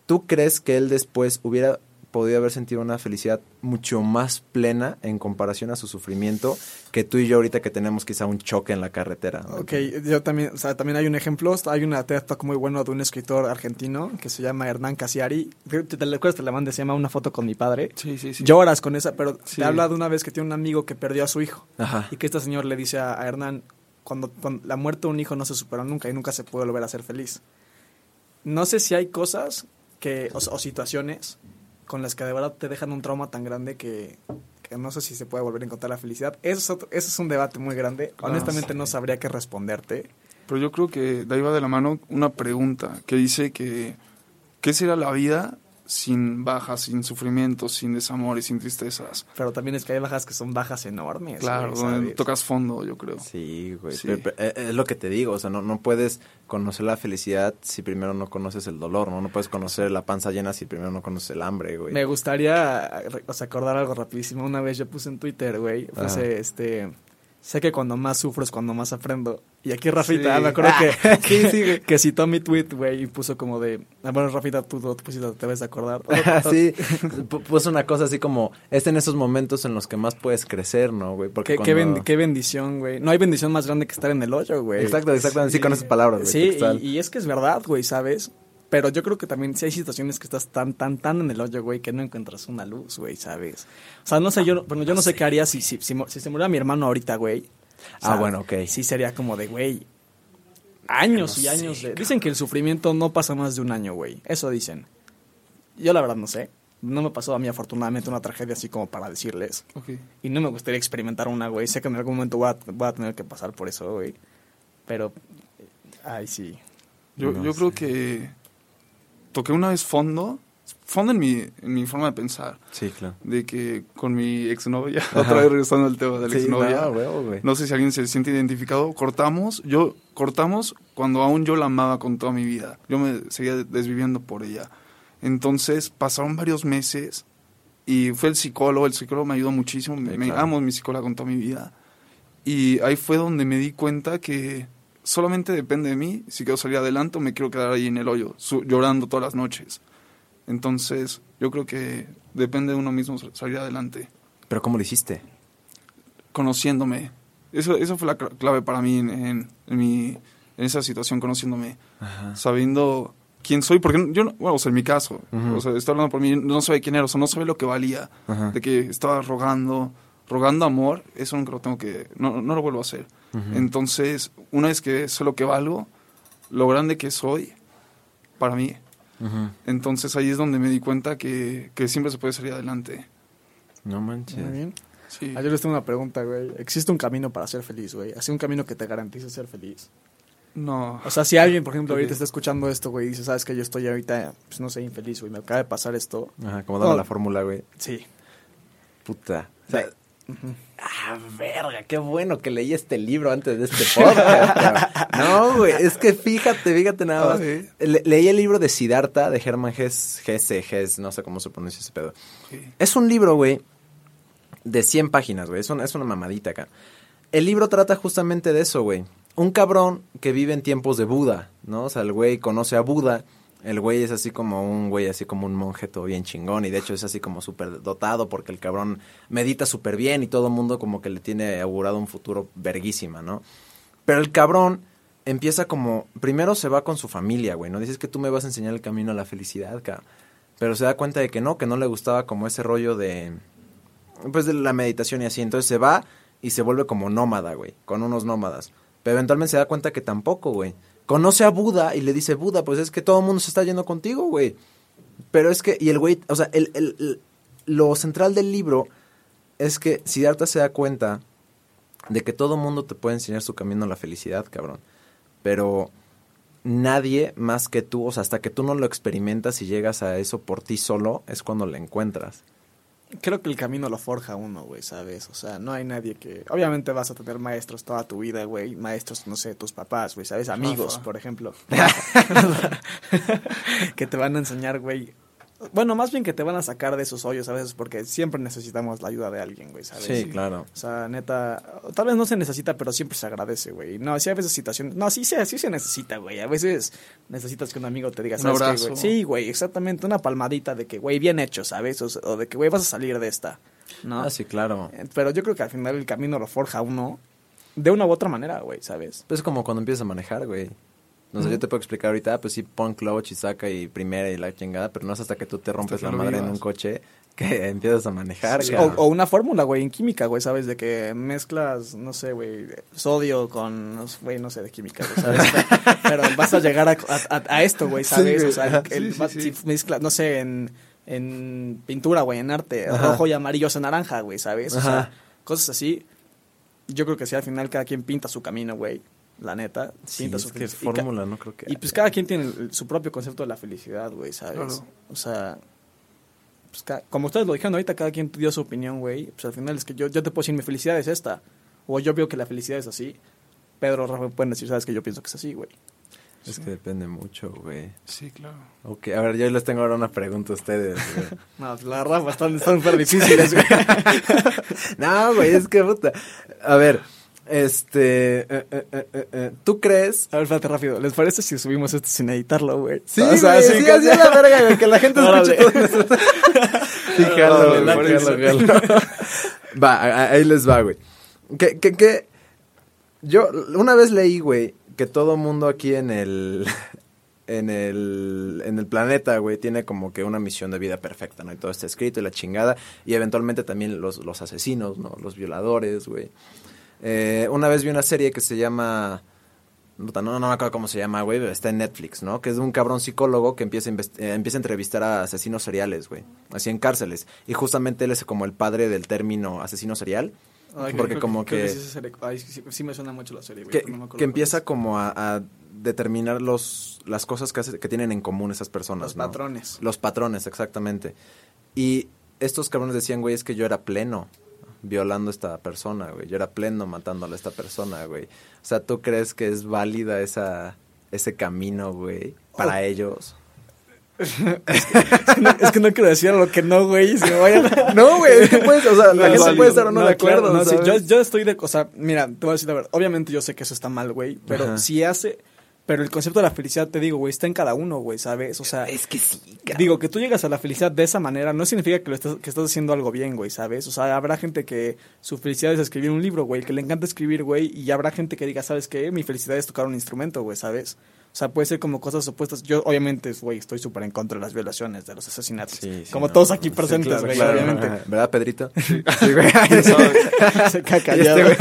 ¿tú crees que él después hubiera podido haber sentido una felicidad mucho más plena en comparación a su sufrimiento que tú y yo ahorita que tenemos quizá un choque en la carretera. ¿no? Ok, yo también, o sea, también hay un ejemplo, hay una TED Talk muy bueno de un escritor argentino que se llama Hernán Casiari, ¿te, te, te acuerdas? Te la mandé, se llama Una foto con mi padre. Sí, sí, sí. Lloras con esa, pero Sí. te habla de una vez que tiene un amigo que perdió a su hijo Ajá. y que este señor le dice a, a Hernán, cuando, cuando la muerte de un hijo no se supera nunca y nunca se puede volver a ser feliz. No sé si hay cosas que, o, o situaciones con las que de verdad te dejan un trauma tan grande que, que no sé si se puede volver a encontrar la felicidad. Eso es, otro- eso es un debate muy grande. Claro, Honestamente sí. no sabría qué responderte. Pero yo creo que de ahí va de la mano una pregunta que dice que ¿qué será la vida sin bajas, sin sufrimientos, sin desamores, sin tristezas? Pero también es que hay bajas que son bajas enormes. Claro, güey, donde tocas fondo, yo creo. Sí, güey. Sí. pero- pero, eh, es lo que te digo, o sea, no, no puedes conocer la felicidad si primero no conoces el dolor, ¿no? No puedes conocer la panza llena si primero no conoces el hambre, güey. Me gustaría o sea, acordar algo rapidísimo. Una vez yo puse en Twitter, güey, Ajá. puse este... Sé que cuando más sufro es cuando más aprendo. Y aquí Rafita, Sí. me acuerdo que, Ah, que, sí, sí, que citó mi tweet, güey, y puso como de... ah, Bueno, Rafita, tú, tú pusiste, te debes de acordar. sí, pu- puso una cosa así como, es en esos momentos en los que más puedes crecer, ¿no, güey? Porque Qué, qué cuando- ben- qué bendición, güey. No hay bendición más grande que estar en el hoyo, güey. Exacto, exactamente, sí, con esas palabras, güey. Sí, y, y es que es verdad, güey, ¿sabes? Pero yo creo que también sí hay situaciones que estás tan, tan, tan en el hoyo, güey, que no encuentras una luz, güey, ¿sabes? O sea, no sé, yo, bueno, yo no sé qué haría si, si, si, si se muriera mi hermano ahorita, güey. O Ah, sea, bueno, ok. Sí sería como de, güey, años No y sé, años de... Dicen que el sufrimiento no pasa más de un año, güey. Eso dicen. Yo la verdad no sé. No me pasó a mí afortunadamente una tragedia así como para decirles. Ok. Y no me gustaría experimentar una, güey. Sé que en algún momento voy a, voy a tener que pasar por eso, güey. Pero, ay, sí. Yo, No yo creo que toqué una vez fondo, fondo en mi, en mi forma de pensar, Sí, claro. de que con mi exnovia, otra vez regresando al tema de la Sí, exnovia, no, sé si alguien se siente identificado, cortamos, yo cortamos cuando aún yo la amaba con toda mi vida, yo me seguía desviviendo por ella. Entonces pasaron varios meses y fue el psicólogo, el psicólogo me ayudó muchísimo, me, Sí, me claro. amo mi psicóloga con toda mi vida. Y ahí fue donde me di cuenta que solamente depende de mí si quiero salir adelante o me quiero quedar ahí en el hoyo, llorando todas las noches. Entonces, yo creo que depende de uno mismo salir adelante, Pero ¿cómo lo hiciste? conociéndome. Eso, eso fue la cl- clave para mí en, en- en mi, en esa situación, conociéndome, Ajá. sabiendo quién soy, porque yo, no- bueno, o sea, en mi caso, o sea, estoy hablando por mí, no sabía quién era, o sea, no sabía lo que valía, de que estaba rogando, rogando amor, eso nunca lo tengo que, no, no lo vuelvo a hacer. Entonces, una vez que sé lo que valgo, lo grande que soy, para mí, entonces ahí es donde me di cuenta que, que siempre se puede salir adelante. No manches. Muy bien. Sí. Ah, yo les tengo una pregunta, güey. ¿Existe un camino para ser feliz, güey? Así un camino que te garantice ser feliz. No. O sea, si alguien, por ejemplo, ahorita está escuchando esto, güey, y dice, sabes que yo estoy ahorita, pues no sé, infeliz, güey, me acaba de pasar esto. Ajá, como No. la fórmula, güey. Sí. Puta. O sea, Ah, verga, qué bueno que leí este libro antes de este podcast. no, güey, es que fíjate, fíjate nada más. Ah, Le- leí el libro de Siddhartha de Hermann Hesse, Hesse, Hesse, no sé cómo se pronuncia ese pedo. Es un libro, güey, de 100 páginas, güey. Es una, es una mamadita acá. El libro trata justamente de eso, güey. Un cabrón que vive en tiempos de Buda, ¿no? O sea, el güey conoce a Buda. El güey es así como un güey, así como un monje todo bien chingón. Y de hecho es así como súper dotado porque el cabrón medita súper bien y todo el mundo como que le tiene augurado un futuro verguísima, ¿no? Pero el cabrón empieza como... Primero se va con su familia, güey, ¿no? Dices que tú me vas a enseñar el camino a la felicidad, cabrón. Pero se da cuenta de que no, que no le gustaba como ese rollo de pues de la meditación y así. Entonces se va y se vuelve como nómada, güey, con unos nómadas. Pero eventualmente se da cuenta que tampoco, güey. Conoce a Buda y le dice, Buda, pues es que todo el mundo se está yendo contigo, güey. Pero es que, y el güey, o sea, el, el- el- lo central del libro es que Siddhartha se da cuenta de que todo mundo te puede enseñar su camino a la felicidad, cabrón. Pero nadie más que tú, o sea, hasta que tú no lo experimentas y llegas a eso por ti solo, es cuando lo encuentras. Creo que el camino lo forja uno, güey, ¿sabes? O sea, no hay nadie que... Obviamente vas a tener maestros toda tu vida, güey. Maestros, no sé, tus papás, güey, ¿sabes? Amigos, Rafa. por ejemplo. que te van a enseñar, güey, Bueno, más bien que te van a sacar de esos hoyos a veces porque siempre necesitamos la ayuda de alguien, güey, ¿sabes? Sí, claro. O sea, neta, tal vez no se necesita, pero siempre se agradece, güey. No, sí, a veces situaciones. No, sí, se- sí se necesita, güey. A veces necesitas que un amigo te diga, Un ¿sabes qué, abrazo. güey? Sí, güey, exactamente. Una palmadita de que, güey, bien hecho, ¿sabes? O, o de que, güey, vas a salir de esta. ¿No? Ah, sí, claro. Eh, Pero yo creo que al final el camino lo forja uno de una u otra manera, güey, ¿sabes? Pues es como cuando empiezas a manejar, güey. No sé, yo te puedo explicar ahorita, ah, pues sí, pon clutch y saca y primera y la chingada, pero no es hasta que tú te rompes la madre en un coche que empiezas a manejar, Sí, o, una fórmula, güey, en química, güey, ¿sabes? De que mezclas, no sé, güey, sodio con, güey, no sé de química, güey, ¿sabes? Pero vas a llegar a, a- a esto, güey, ¿sabes? Sí, o sea, güey. el- Sí, vas- sí, sí. si mezclas, no sé, en, en pintura, güey, en arte, Ajá. rojo y amarillo es naranja, güey, ¿sabes? O sea, cosas así. Yo creo que sí, al final cada quien pinta su camino, güey, la neta. Sí, es su que es fórmula, no creo que... y pues cada quien tiene el- su propio concepto de la felicidad, güey, ¿sabes? Claro. O sea, pues ca- como ustedes lo dijeron ahorita, cada quien dio su opinión, güey. Pues al final es que yo, yo te puedo decir, mi felicidad es esta. O yo veo que la felicidad es así. Pedro, Rafa, pueden decir, sabes que yo pienso que es así, güey. Es que depende mucho, güey. Sí, claro. Ok, a ver, yo les tengo ahora una pregunta a ustedes, güey. No, la Rafa están están súper difíciles, güey. no, güey, es que puta. A ver, este... eh, eh, eh, ¿Tú crees... A ver, espérate rápido. ¿Les parece si subimos esto sin editarlo, güey? Sí, O sea, güey, sí, sí, que- así a la verga, güey, que la gente escuche todo nuestro... Sí, jalo, Órale, güey, jalo, jalo. Va, ahí les va, güey. Que, que, que... Yo una vez leí, güey, que todo mundo aquí en el... En el, en el planeta, güey, tiene como que una misión de vida perfecta, ¿no? Y todo está escrito y la chingada. Y eventualmente también los, los asesinos, ¿no? Los violadores, güey. Eh, una vez vi una serie que se llama... No, no me acuerdo cómo se llama, güey, pero está en Netflix, ¿no? Que es de un cabrón psicólogo que empieza a, eh, empieza a entrevistar a asesinos seriales, güey. Así en cárceles. Y justamente él es como el padre del término asesino serial. Ay, porque creo como creo que... sí, ay, me suena mucho la serie, güey. que, no que empieza como a, a determinar los, las cosas que, hace- que tienen en común esas personas, Los ¿no? patrones. Los patrones, exactamente. Y estos cabrones decían, güey, es que yo era pleno violando a esta persona, güey. Yo era pleno matándole a esta persona, güey. O sea, ¿tú crees que es válida esa, ese camino, güey, para Oh. ellos? Es que, no, es que no quiero decir lo que no, güey. vayan a- No, güey, es que puedes, o sea, la gente válido. puede estar o no, de claro, acuerdo, no, yo, yo estoy de... O sea, mira, te voy a decir la verdad. Obviamente yo sé que eso está mal, güey. Pero Ajá. si hace... Pero el concepto de la felicidad, te digo, güey, está en cada uno, güey, ¿sabes? O sea... Es que sí, cabrón. Digo, que tú llegas a la felicidad de esa manera no significa que, lo estás, que estás haciendo algo bien, güey, ¿sabes? O sea, habrá gente que su felicidad es escribir un libro, güey, que le encanta escribir, güey, y habrá gente que diga, ¿sabes qué? Mi felicidad es tocar un instrumento, güey, ¿sabes? O sea, puede ser como cosas opuestas. Yo, obviamente, güey, estoy súper en contra de las violaciones, de los asesinatos. Sí, sí, como no. todos aquí presentes, güey, claro. obviamente. ¿Verdad, Pedrito? Sí, güey. Se este.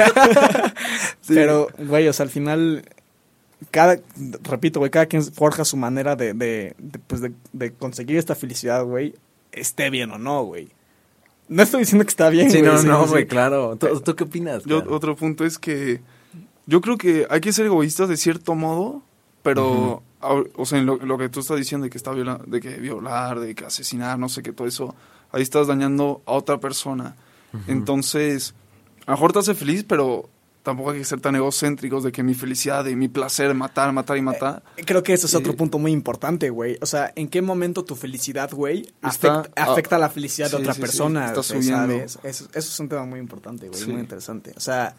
Pero, güey, o sea, al final, cada, repito, güey, cada quien forja su manera de, de, de, pues, de, de conseguir esta felicidad, güey, esté bien o no, güey. No estoy diciendo que está bien, Sí, güey. no, sí, no, sí. güey, claro. ¿Tú, tú qué opinas? Yo, otro punto es que yo creo que hay que ser egoístas de cierto modo, pero, a- o sea, en lo, lo que tú estás diciendo de que está viola, de que violar, de que asesinar, no sé qué, todo eso, ahí estás dañando a otra persona. Entonces, a lo mejor te hace feliz, pero tampoco hay que ser tan egocéntricos de que mi felicidad, de mi placer, matar, matar y matar. Creo que ese es otro Eh, punto muy importante, güey. O sea, ¿en qué momento tu felicidad, güey, afecta, afecta la felicidad de sí, otra sí, sí, persona? está güey, subiendo. ¿sabes? Eso, eso es un tema muy importante, güey, Sí. muy interesante. O sea.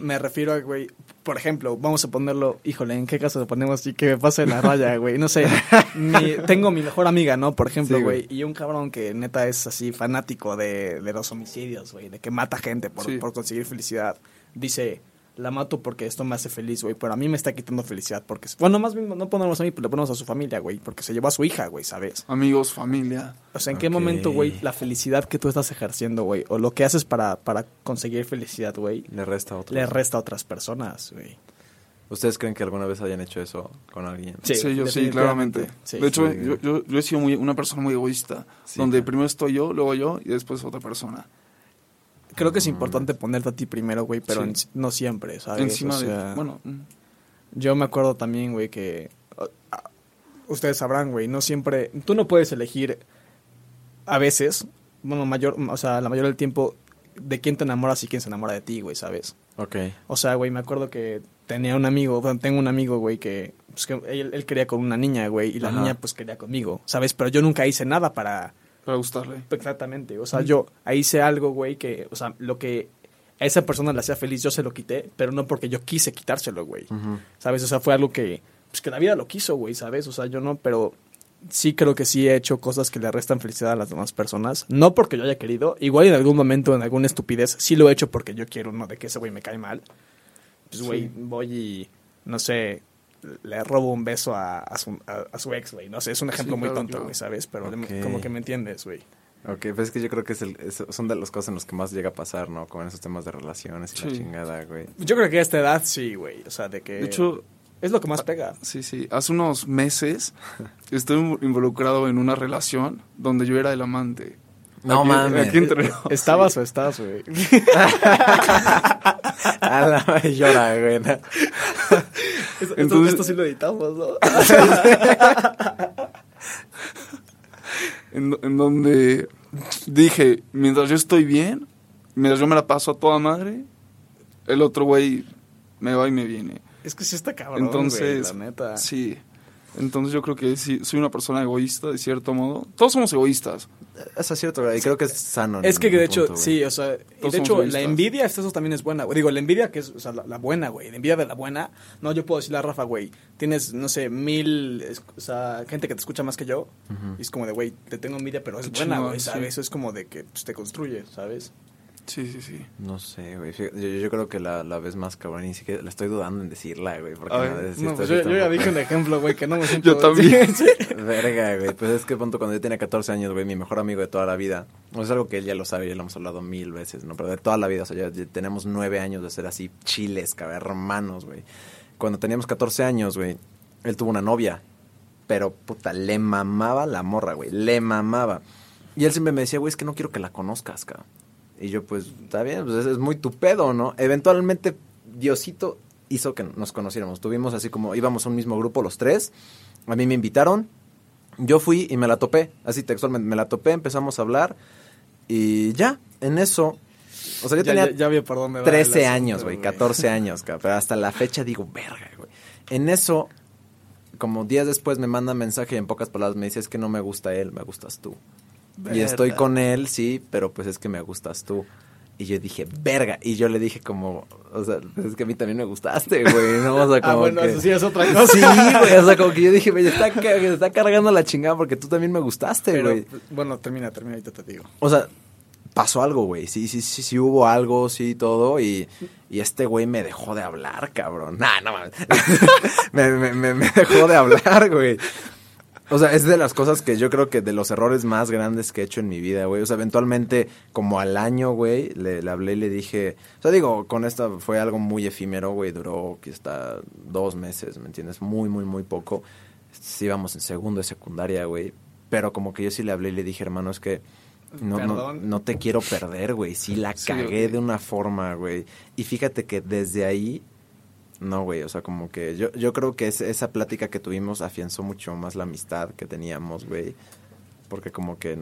Me refiero a, güey, por ejemplo, vamos a ponerlo, híjole, ¿en qué caso lo ponemos así que me pase la raya, güey? No sé, mi- tengo mi mejor amiga, ¿no? Por ejemplo, Sí, güey, güey. y un cabrón que neta es así fanático de, de los homicidios, güey, de que mata gente por, Sí. por conseguir felicidad. Dice, la mato porque esto me hace feliz, güey, pero a mí me está quitando felicidad porque... Bueno, más bien no ponemos a mí, pero le ponemos a su familia, güey, porque se llevó a su hija, güey, ¿sabes? Amigos, familia. O sea, ¿en qué momento, güey, la felicidad que tú estás ejerciendo, güey, o lo que haces para, para conseguir felicidad, güey, Le resta otro. le resta a otras personas, güey? ¿Ustedes creen que alguna vez hayan hecho eso con alguien? Sí, Sí, yo sí, claramente. Sí. de hecho, Sí. yo, yo, yo he sido muy, una persona muy egoísta, Sí, donde claro. primero estoy yo, luego yo y después otra persona. Creo que es importante ponerte a ti primero, güey, pero Sí. en- no siempre, ¿sabes? Encima O sea, de... Bueno, mm, Yo me acuerdo también, güey, que... Ustedes sabrán, güey, no siempre... Tú no puedes elegir a veces, bueno, mayor, o sea, la mayoría del tiempo, de quién te enamoras y quién se enamora de ti, güey, ¿sabes? Ok. O sea, güey, me acuerdo que tenía un amigo, bueno, tengo un amigo, güey, que pues que él, él quería con una niña, güey, y la niña pues quería conmigo, ¿sabes? Pero yo nunca hice nada para... Para gustarle. Exactamente, o sea, yo ahí hice algo, güey, que, o sea, lo que a esa persona le hacía feliz, yo se lo quité, pero no porque yo quise quitárselo, güey, ¿sabes? O sea, fue algo que, pues que la vida lo quiso, güey, ¿sabes? O sea, yo no, pero sí creo que sí he hecho cosas que le restan felicidad a las demás personas. No porque yo haya querido. Igual en algún momento, en alguna estupidez, sí lo he hecho porque yo quiero, no de que ese güey me cae mal. Pues, güey, voy y, no sé, le robo un beso a, a su, a, a su ex, güey. No sé, es un ejemplo Sí, muy claro, tonto, claro. güey, ¿sabes? Pero como que me entiendes, güey. Ok, pues es que yo creo que es el- es- son de las cosas en las que más llega a pasar, ¿no? Como en esos temas de relaciones y la chingada, güey. Yo creo que a esta edad sí, güey. O sea, de que... De hecho, es lo que más pega. sí, sí. Hace unos meses estuve involucrado en una relación donde yo era el amante. No Aquí- mames. Aquí entre nos. ¿Estabas o estás, güey? A la llora, güey. ¿no? Esto, Entonces- esto sí lo editamos, ¿no? en, en donde dije, mientras yo estoy bien, mientras yo me la paso a toda madre, el otro güey me va y me viene. Es que sí está cabrón, Entonces, güey, la neta. sí. Entonces yo creo que sí, soy una persona egoísta, de cierto modo. Todos somos egoístas. Eso es cierto, güey. Y creo que es sano. Es que de hecho, punto, sí, o sea, y de hecho, la envidia, eso también es buena, güey. Digo, la envidia que es, o sea, la, la buena, güey. La envidia de la buena. No, yo puedo decirle a Rafa, güey, tienes, no sé, mil, es- o sea, gente que te escucha más que yo. Y es como de, güey, te tengo envidia, pero es Qué buena, güey, ¿sabes? sí. Eso es como de que pues, te construye, ¿sabes? Sí, sí, sí. No sé, güey. Yo, yo creo que la, la vez más cabrón, y sí que la estoy dudando en decirla, güey. Porque A no, sí No, pues yo, ya dije un ejemplo, güey, que no me siento... Yo también. Sí. Verga, güey. Pues es que punto cuando yo tenía 14 años, güey, mi mejor amigo de toda la vida. Es algo que él ya lo sabe, ya lo hemos hablado mil veces, ¿no? Pero de toda la vida, o sea, ya, ya tenemos nueve años de ser así chiles, cabrón, hermanos, güey. Cuando teníamos 14 años, güey, él tuvo una novia. Pero, puta, le mamaba la morra, güey. Le mamaba. Y él siempre me decía, güey, es que no quiero que la conozcas, cabrón. Y yo, pues, está bien, pues es, muy tu pedo, ¿no? Eventualmente, Diosito hizo que nos conociéramos. Tuvimos así como, íbamos a un mismo grupo los tres. A mí me invitaron. Yo fui y me la topé, así textualmente, me la topé, empezamos a hablar. Y ya, en eso. O sea, yo Ya, tenía ya, ya vi por dónde va el 13 asunto, años, güey, 14 años, cabrón. Pero hasta la fecha digo, verga, güey. En eso, como días después me manda mensaje y en pocas palabras me dice, es que no me gusta él, me gustas tú. Y estoy con él, sí, pero pues es que me gustas tú. Y yo dije, verga. Y yo le dije como, o sea, pues es que a mí también me gustaste, güey, ¿no? O sea, como Ah, bueno, que- eso sí es otra cosa. Sí, güey, o sea, como que yo dije, me está, me está cargando la chingada porque tú también me gustaste, Pero, güey. bueno, termina, termina, ahorita te digo. O sea, pasó algo, güey. Sí, sí, sí, sí hubo algo, sí, todo. Y, y este güey me dejó de hablar, cabrón. Nah, no mames. me, me, me, me dejó de hablar, güey. O sea, es de las cosas que yo creo que de los errores más grandes que he hecho en mi vida, güey. O sea, eventualmente, como al año, güey, le, le hablé y le dije... O sea, digo, con esta fue algo muy efímero, güey. Duró quizá dos meses, ¿me entiendes? Muy, muy, muy poco. Sí, íbamos en segundo de secundaria, güey. Pero como que yo sí le hablé y le dije, hermano, es que... No, no, no te quiero perder, güey. Sí la Sí, cagué de una forma, güey. Y fíjate que desde ahí no, güey, o sea, como que yo, yo creo que es- esa plática que tuvimos afianzó mucho más la amistad que teníamos, güey. Porque como que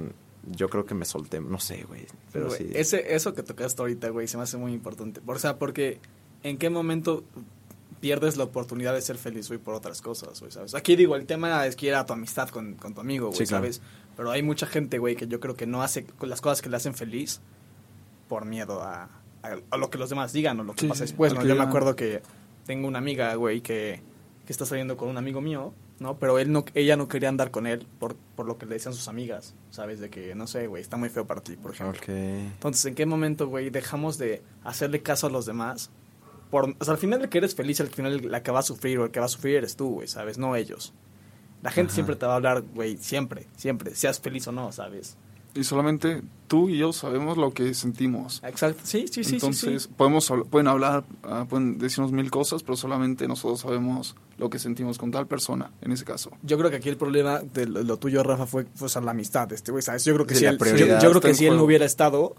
yo creo que me solté, no sé, güey. Pero Güey, sí. Ese, eso que tocaste ahorita, güey, se me hace muy importante. O sea, porque ¿en qué momento pierdes la oportunidad de ser feliz, güey, por otras cosas, güey, ¿sabes? Aquí digo, el tema es que era tu amistad con, con tu amigo, güey, Sí, claro. ¿sabes? Pero hay mucha gente, güey, que yo creo que no hace las cosas que le hacen feliz por miedo a, a, a lo que los demás digan o lo que Sí, pasa después, ¿no? Yo me acuerdo que tengo una amiga, güey, que, que está saliendo con un amigo mío, ¿no? Pero él no, ella no quería andar con él por, por lo que le decían sus amigas, ¿sabes? De que, no sé, güey, está muy feo para ti, por ejemplo. Entonces, ¿en qué momento, güey, dejamos de hacerle caso a los demás? Por, o sea, al final el que eres feliz, al final la que va a sufrir o el que va a sufrir eres tú, güey, ¿sabes? No ellos. La gente Ajá. siempre te va a hablar, güey, siempre, siempre, seas feliz o no, ¿sabes? Y solamente tú y yo sabemos lo que sentimos. Exacto, sí, sí, sí, Entonces, sí, sí. podemos pueden hablar, ah, pueden decirnos mil cosas, pero solamente nosotros sabemos lo que sentimos con tal persona, en ese caso. Yo creo que aquí el problema de lo, lo tuyo, Rafa, fue, fue o sea, la amistad de este güey, ¿sabes? Yo creo que Sí, si él, yo, creo que si él no hubiera estado,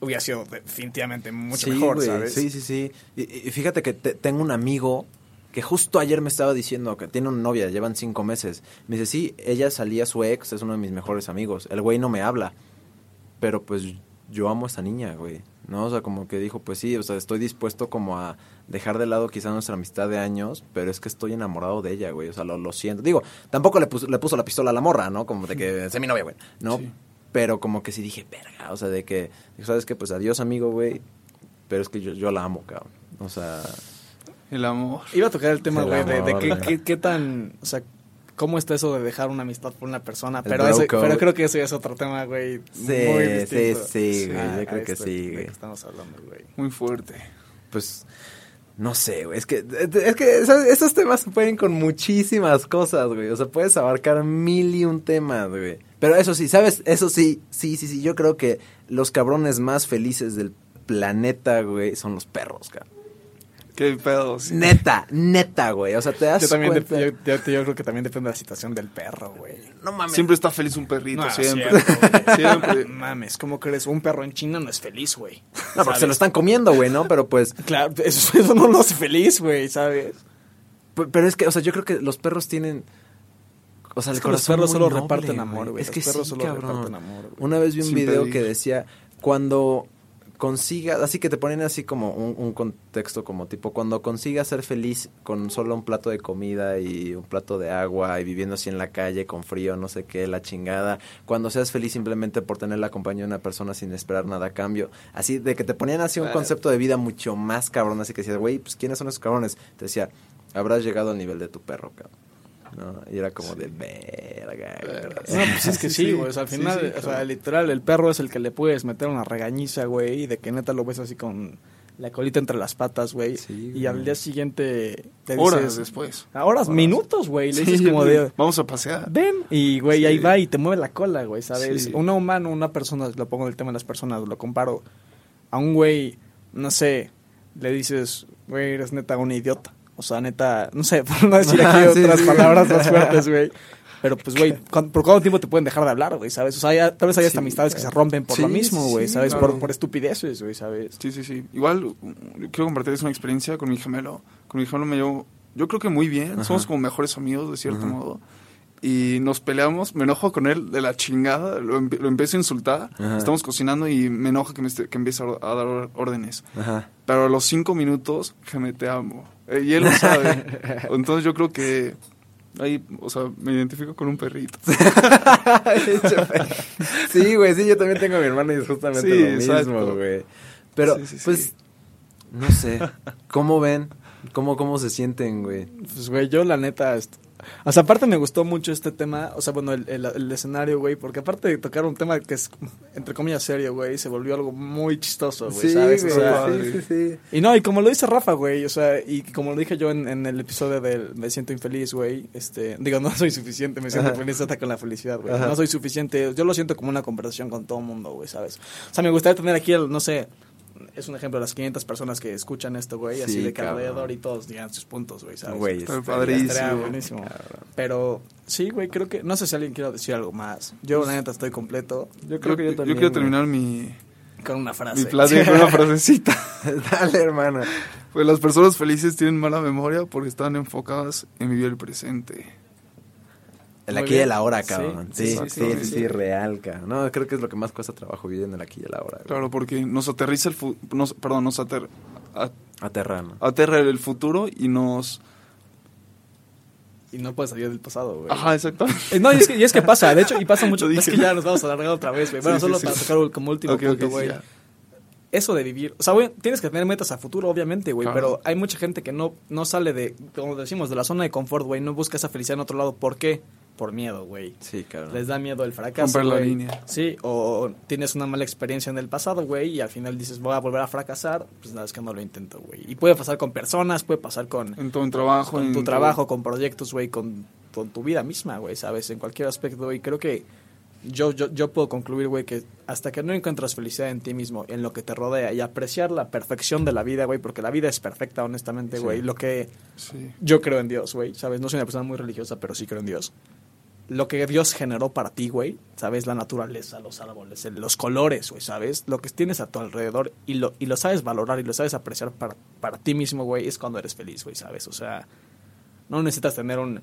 hubiera sido definitivamente mucho Sí, mejor, ¿sabes? Sí, sí, sí. Y, y fíjate que te- tengo un amigo que justo ayer me estaba diciendo que tiene una novia, llevan cinco meses. Me dice, sí, ella salía su ex, es uno de mis mejores amigos. El güey no me habla. Pero pues yo amo a esta niña, güey. ¿no? O sea, como que dijo, pues sí, o sea, estoy dispuesto como a dejar de lado quizá nuestra amistad de años, pero es que estoy enamorado de ella, güey, o sea, lo, lo siento. Digo, tampoco le puso, le puso la pistola a la morra, ¿no? Como de que sé mi novia, güey, ¿no? Sí. Pero como que sí dije, verga, o sea, de que, ¿sabes qué? Pues adiós, amigo, güey, pero es que yo, yo la amo, cabrón. O sea, El amor. Iba a tocar el tema, güey, de, qué, qué- qué tan, o sea, cómo está eso de dejar una amistad por una persona, pero, pero creo que eso ya es otro tema, güey, Sí, muy sí, distinto. sí, güey, yo creo que esto sí, güey. estamos hablando, güey. Muy fuerte. pues no sé, güey, es que es que esos, esos temas se pueden con muchísimas cosas, güey, o sea, puedes abarcar mil y un temas, güey. Pero eso sí, ¿sabes? Eso sí, sí, sí, sí, yo creo que los cabrones más felices del planeta, güey, son los perros, cabrón. Qué pedo. sí. Neta, neta, güey, o sea, te das Yo también, cuenta. yo, yo- yo creo que también depende de la situación del perro, güey. no mames. Siempre está feliz un perrito, No, siempre. cierto, siempre. Mames, ¿cómo crees? Un perro en China no es feliz, güey. No, porque se lo están comiendo, güey, ¿no? Pero pues, Claro, eso, eso no lo hace feliz, güey, ¿sabes? pero es que, o sea, yo creo que los perros tienen o sea, Es el que los corazón perros muy solo noble, reparten amor, güey. Es Los que perros sí, solo cabrón. reparten amor, güey. Una vez vi un Sin video pedir. que decía, cuando consigas, así que te ponen así como un, un contexto como tipo, cuando consigas ser feliz con solo un plato de comida y un plato de agua y viviendo así en la calle con frío, no sé qué, la chingada, cuando seas feliz simplemente por tener la compañía de una persona sin esperar nada a cambio, así de que te ponían así un concepto de vida mucho más cabrón, así que decías, güey, pues ¿quiénes son esos cabrones? Te decía, habrás llegado al nivel de tu perro, cabrón. ¿No? Y era como de verga. güey. No, pues es que Sí, sí, sí. güey. O sea, al final, sí, o sea, literal, el perro es el que le puedes meter una regañiza, güey, y de que neta lo ves así con la colita entre las patas, güey. Sí, y al día siguiente te Horas dices... después. A horas, minutos, güey. Le Sí, dices como de... Vamos a pasear. Ven, y güey, ahí va y te mueve la cola, güey, ¿sabes? Sí. Una humano, una persona, lo pongo en el tema de las personas, lo comparo a un güey, no sé, le dices, güey, eres neta un idiota. O sea, neta, no sé, por no decir aquí Sí, otras sí. palabras más fuertes, güey. Pero pues, güey, ¿cuán- ¿por cuánto tiempo te pueden dejar de hablar, güey, sabes? O sea, ya- tal vez hay hasta amistades que se rompen por lo mismo, güey, ¿sabes? claro. Por, por estupideces, güey, ¿sabes? Sí, sí, sí. Igual uh, quiero compartirles una experiencia con mi gemelo. Con mi gemelo me llevo, yo creo que muy bien. Ajá. Somos como mejores amigos, de cierto Ajá. modo. Y nos peleamos, me enojo con él de la chingada, lo, empe- lo empiezo a insultar. Ajá. Estamos cocinando y me enoja que, me que empiece a, dar órdenes. Ajá. Pero a los cinco minutos, te amo. Eh, y él lo sabe. Entonces yo creo que ahí, o sea, me identifico con un perrito. sí, güey, sí, yo también tengo a mi hermano y es justamente Sí, lo mismo, güey. Pero, Sí, sí, sí. pues, no sé, ¿cómo ven? ¿Cómo, cómo se sienten, güey? Pues, güey, yo la neta... O sea, aparte me gustó mucho este tema, o sea, bueno, el, el- el escenario, güey, porque aparte de tocar un tema que es, entre comillas, serio, güey, se volvió algo muy chistoso, güey, Sí, ¿sabes? O sea, sí, sí, sí. y no, y como lo dice Rafa, güey, o sea, y como lo dije yo en, en el episodio del Me siento infeliz, güey, este, digo, no soy suficiente, me siento Ajá. feliz hasta con la felicidad, güey, no soy suficiente, yo lo siento como una conversación con todo el mundo, güey, ¿sabes? O sea, me gustaría tener aquí, el, no sé, es un ejemplo de las 500 personas que escuchan esto, güey, así Sí, de que cabrón. alrededor y todos digan sus puntos, güey, ¿sabes? Güey, Está padrísimo. Buenísimo. Pero sí, güey, creo que. No sé si alguien quiere decir algo más. Yo, la neta, estoy completo. Yo creo que yo también. quiero güey, terminar mi, Con una frase. mi plática con una frasecita. Dale, hermano. Pues las personas felices tienen mala memoria porque están enfocadas en vivir el presente. El Muy aquí y bien. el ahora, Sí, cabrón. sí, Sí, sí, sí, sí, sí, sí, sí, sí. real, cabrón. No, creo que es lo que más cuesta trabajo vivir en el aquí y el ahora. güey. Claro, porque nos aterriza el fu- nos, perdón, nos ater- a- Aterra, ¿no? aterra el futuro y nos... Y no puedes salir del pasado, güey. Ajá, exacto. Eh, No, y es, que, y es que pasa, de hecho, y pasa mucho. Es que ya nos vamos a alargar otra vez, güey. Bueno, solo sí. para tocar como último punto, güey. ya. Eso de vivir. O sea, güey, tienes que tener metas a futuro, obviamente, güey. Claro. Pero hay mucha gente que no, no sale de, como decimos, de la zona de confort, güey. No busca esa felicidad en otro lado. ¿Por qué? Por miedo, güey. Sí, cabrón. Les da miedo el fracaso. Romper la güey. línea. Sí, o tienes una mala experiencia en el pasado, güey, y al final dices, voy a volver a fracasar. Pues nada, es que no lo intento, güey. Y puede pasar con personas, puede pasar con, En un trabajo. con en tu trabajo, con proyectos, güey, con, con tu vida misma, güey, ¿sabes? En cualquier aspecto, güey. Creo que yo, yo, yo puedo concluir, güey, que hasta que no encuentras felicidad en ti mismo, en lo que te rodea, y apreciar la perfección de la vida, güey, porque la vida es perfecta, honestamente, Sí. güey. Lo que Sí. yo creo en Dios, güey, ¿sabes? No soy una persona muy religiosa, pero sí creo en Dios. Lo que Dios generó para ti, güey, ¿sabes? La naturaleza, los árboles, los colores, güey, ¿sabes? Lo que tienes a tu alrededor y lo, y lo sabes valorar y lo sabes apreciar para, para ti mismo, güey, es cuando eres feliz, güey, ¿sabes? O sea, no necesitas tener un,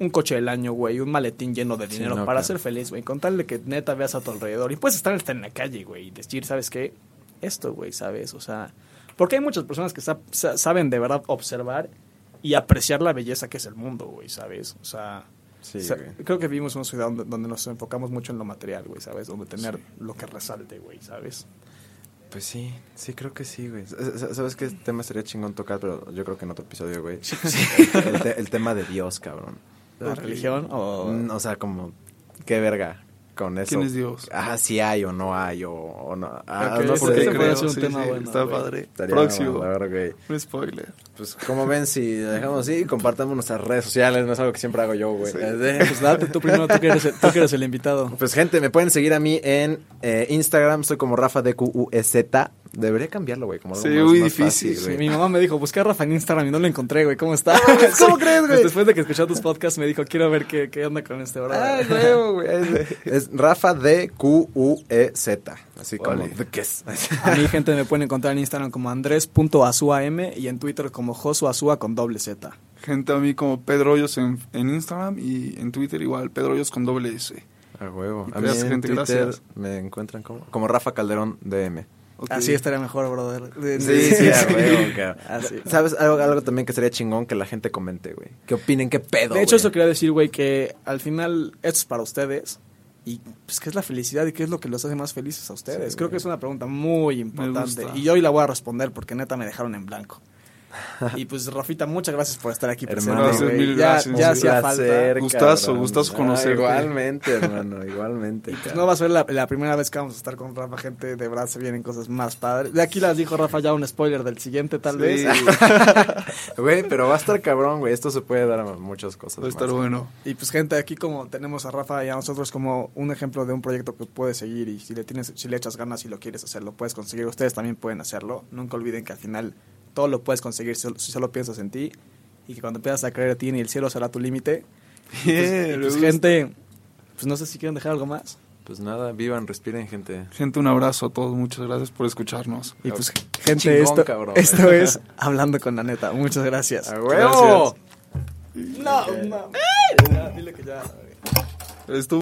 un coche del año, güey, un maletín lleno de Sí, dinero no, para claro. ser feliz, güey. Con tal de que neta veas a tu alrededor y puedes estar hasta en la calle, güey, y decir, ¿sabes qué? esto, güey, ¿sabes? O sea, porque hay muchas personas que sa- sa- saben de verdad observar y apreciar la belleza que es el mundo, güey, ¿sabes? O sea, Sí, o sea, güey. creo que vivimos en una ciudad donde, donde nos enfocamos mucho en lo material, güey, ¿sabes? Donde tener lo que resalte, güey, ¿sabes? Pues sí, sí, creo que sí, güey. ¿Sabes qué tema sería chingón tocar? Pero yo creo que en otro episodio, güey. El, el te- el tema de Dios, cabrón. ¿La religión o...? O sea, como, qué verga con eso. ¿Quién es Dios? Ajá, si hay o no hay o, o no. Ah, Ok, no sé. puede ser un sí, tema sí, bueno, Está güey. padre. Estaría Próximo. bueno, la verdad, güey. Un spoiler. Pues, como ven, si dejamos así, compartamos nuestras redes sociales, no es algo que siempre hago yo, güey. Sí. De- Pues date tú primero, tú que eres el, tú que eres el invitado. Pues gente, me pueden seguir a mí en eh, Instagram, soy como Rafa de QUEZ. Debería cambiarlo, güey, como algo Sí, más, muy más difícil, fácil, Sí, güey. mi mamá me dijo, busqué a Rafa en Instagram y no lo encontré, güey. ¿Cómo está? ¿Cómo crees, güey? Pues después de que escuchó tus podcasts me dijo, quiero ver qué, qué onda con este brother. huevo, güey. Es Rafa de QUEZ. Así como Vale. The Kiss. A mí, gente, me pueden encontrar en Instagram como andres.azuam y en Twitter como josuazua con doble Z. Gente a mí como Pedro Hoyos en, en Instagram y en Twitter igual, Pedro Hoyos con doble S. A huevo. A mí gracias, en gente, Twitter gracias. me encuentran como, como Rafa Calderón DM. Ok. Así estaría mejor, brother. Sí, sí, a huevo. Así. ¿Sabes? Algo, algo también que sería chingón que la gente comente, güey. ¿Qué opinen? ¿Qué pedo, De hecho, güey? eso quería decir, güey, que al final esto es para ustedes. Y pues, ¿qué es la felicidad y qué es lo que los hace más felices a ustedes? Sí, Creo que es una pregunta muy importante. Y hoy la voy a responder porque neta me dejaron en blanco. y pues, Rafita, muchas gracias por estar aquí presente. Hermano, Gracias, mil ya, gracias. ya Un hacía falta. Gustazo, cabrón. gustazo Ah, conocerte. igualmente, hermano, igualmente. Pues no va a ser la, la primera vez que vamos a estar con Rafa, gente. De verdad se vienen cosas más padres. De aquí las dijo Rafa ya un spoiler del siguiente, tal Sí, vez. Güey, pero va a estar cabrón, güey. Esto se puede dar a muchas cosas. Va a estar más. bueno. Y pues gente, aquí como tenemos a Rafa y a nosotros como un ejemplo de un proyecto que puedes seguir y si le tienes, si le echas ganas y lo quieres hacer, lo puedes conseguir. Ustedes también pueden hacerlo. Nunca olviden que al final todo lo puedes conseguir si, si solo piensas en ti y que cuando empiezas a creer en ti ni el cielo será tu límite. Pues, pues, gente, pues no sé si quieren dejar algo más. Pues nada, vivan, respiren, gente. Gente, un abrazo a todos. Muchas gracias por escucharnos. Y pues gente, Chingón, esto, cabrón. esto es Hablando con la neta. Muchas gracias. ¡A huevo! No, no. Dile que ya. Estuvo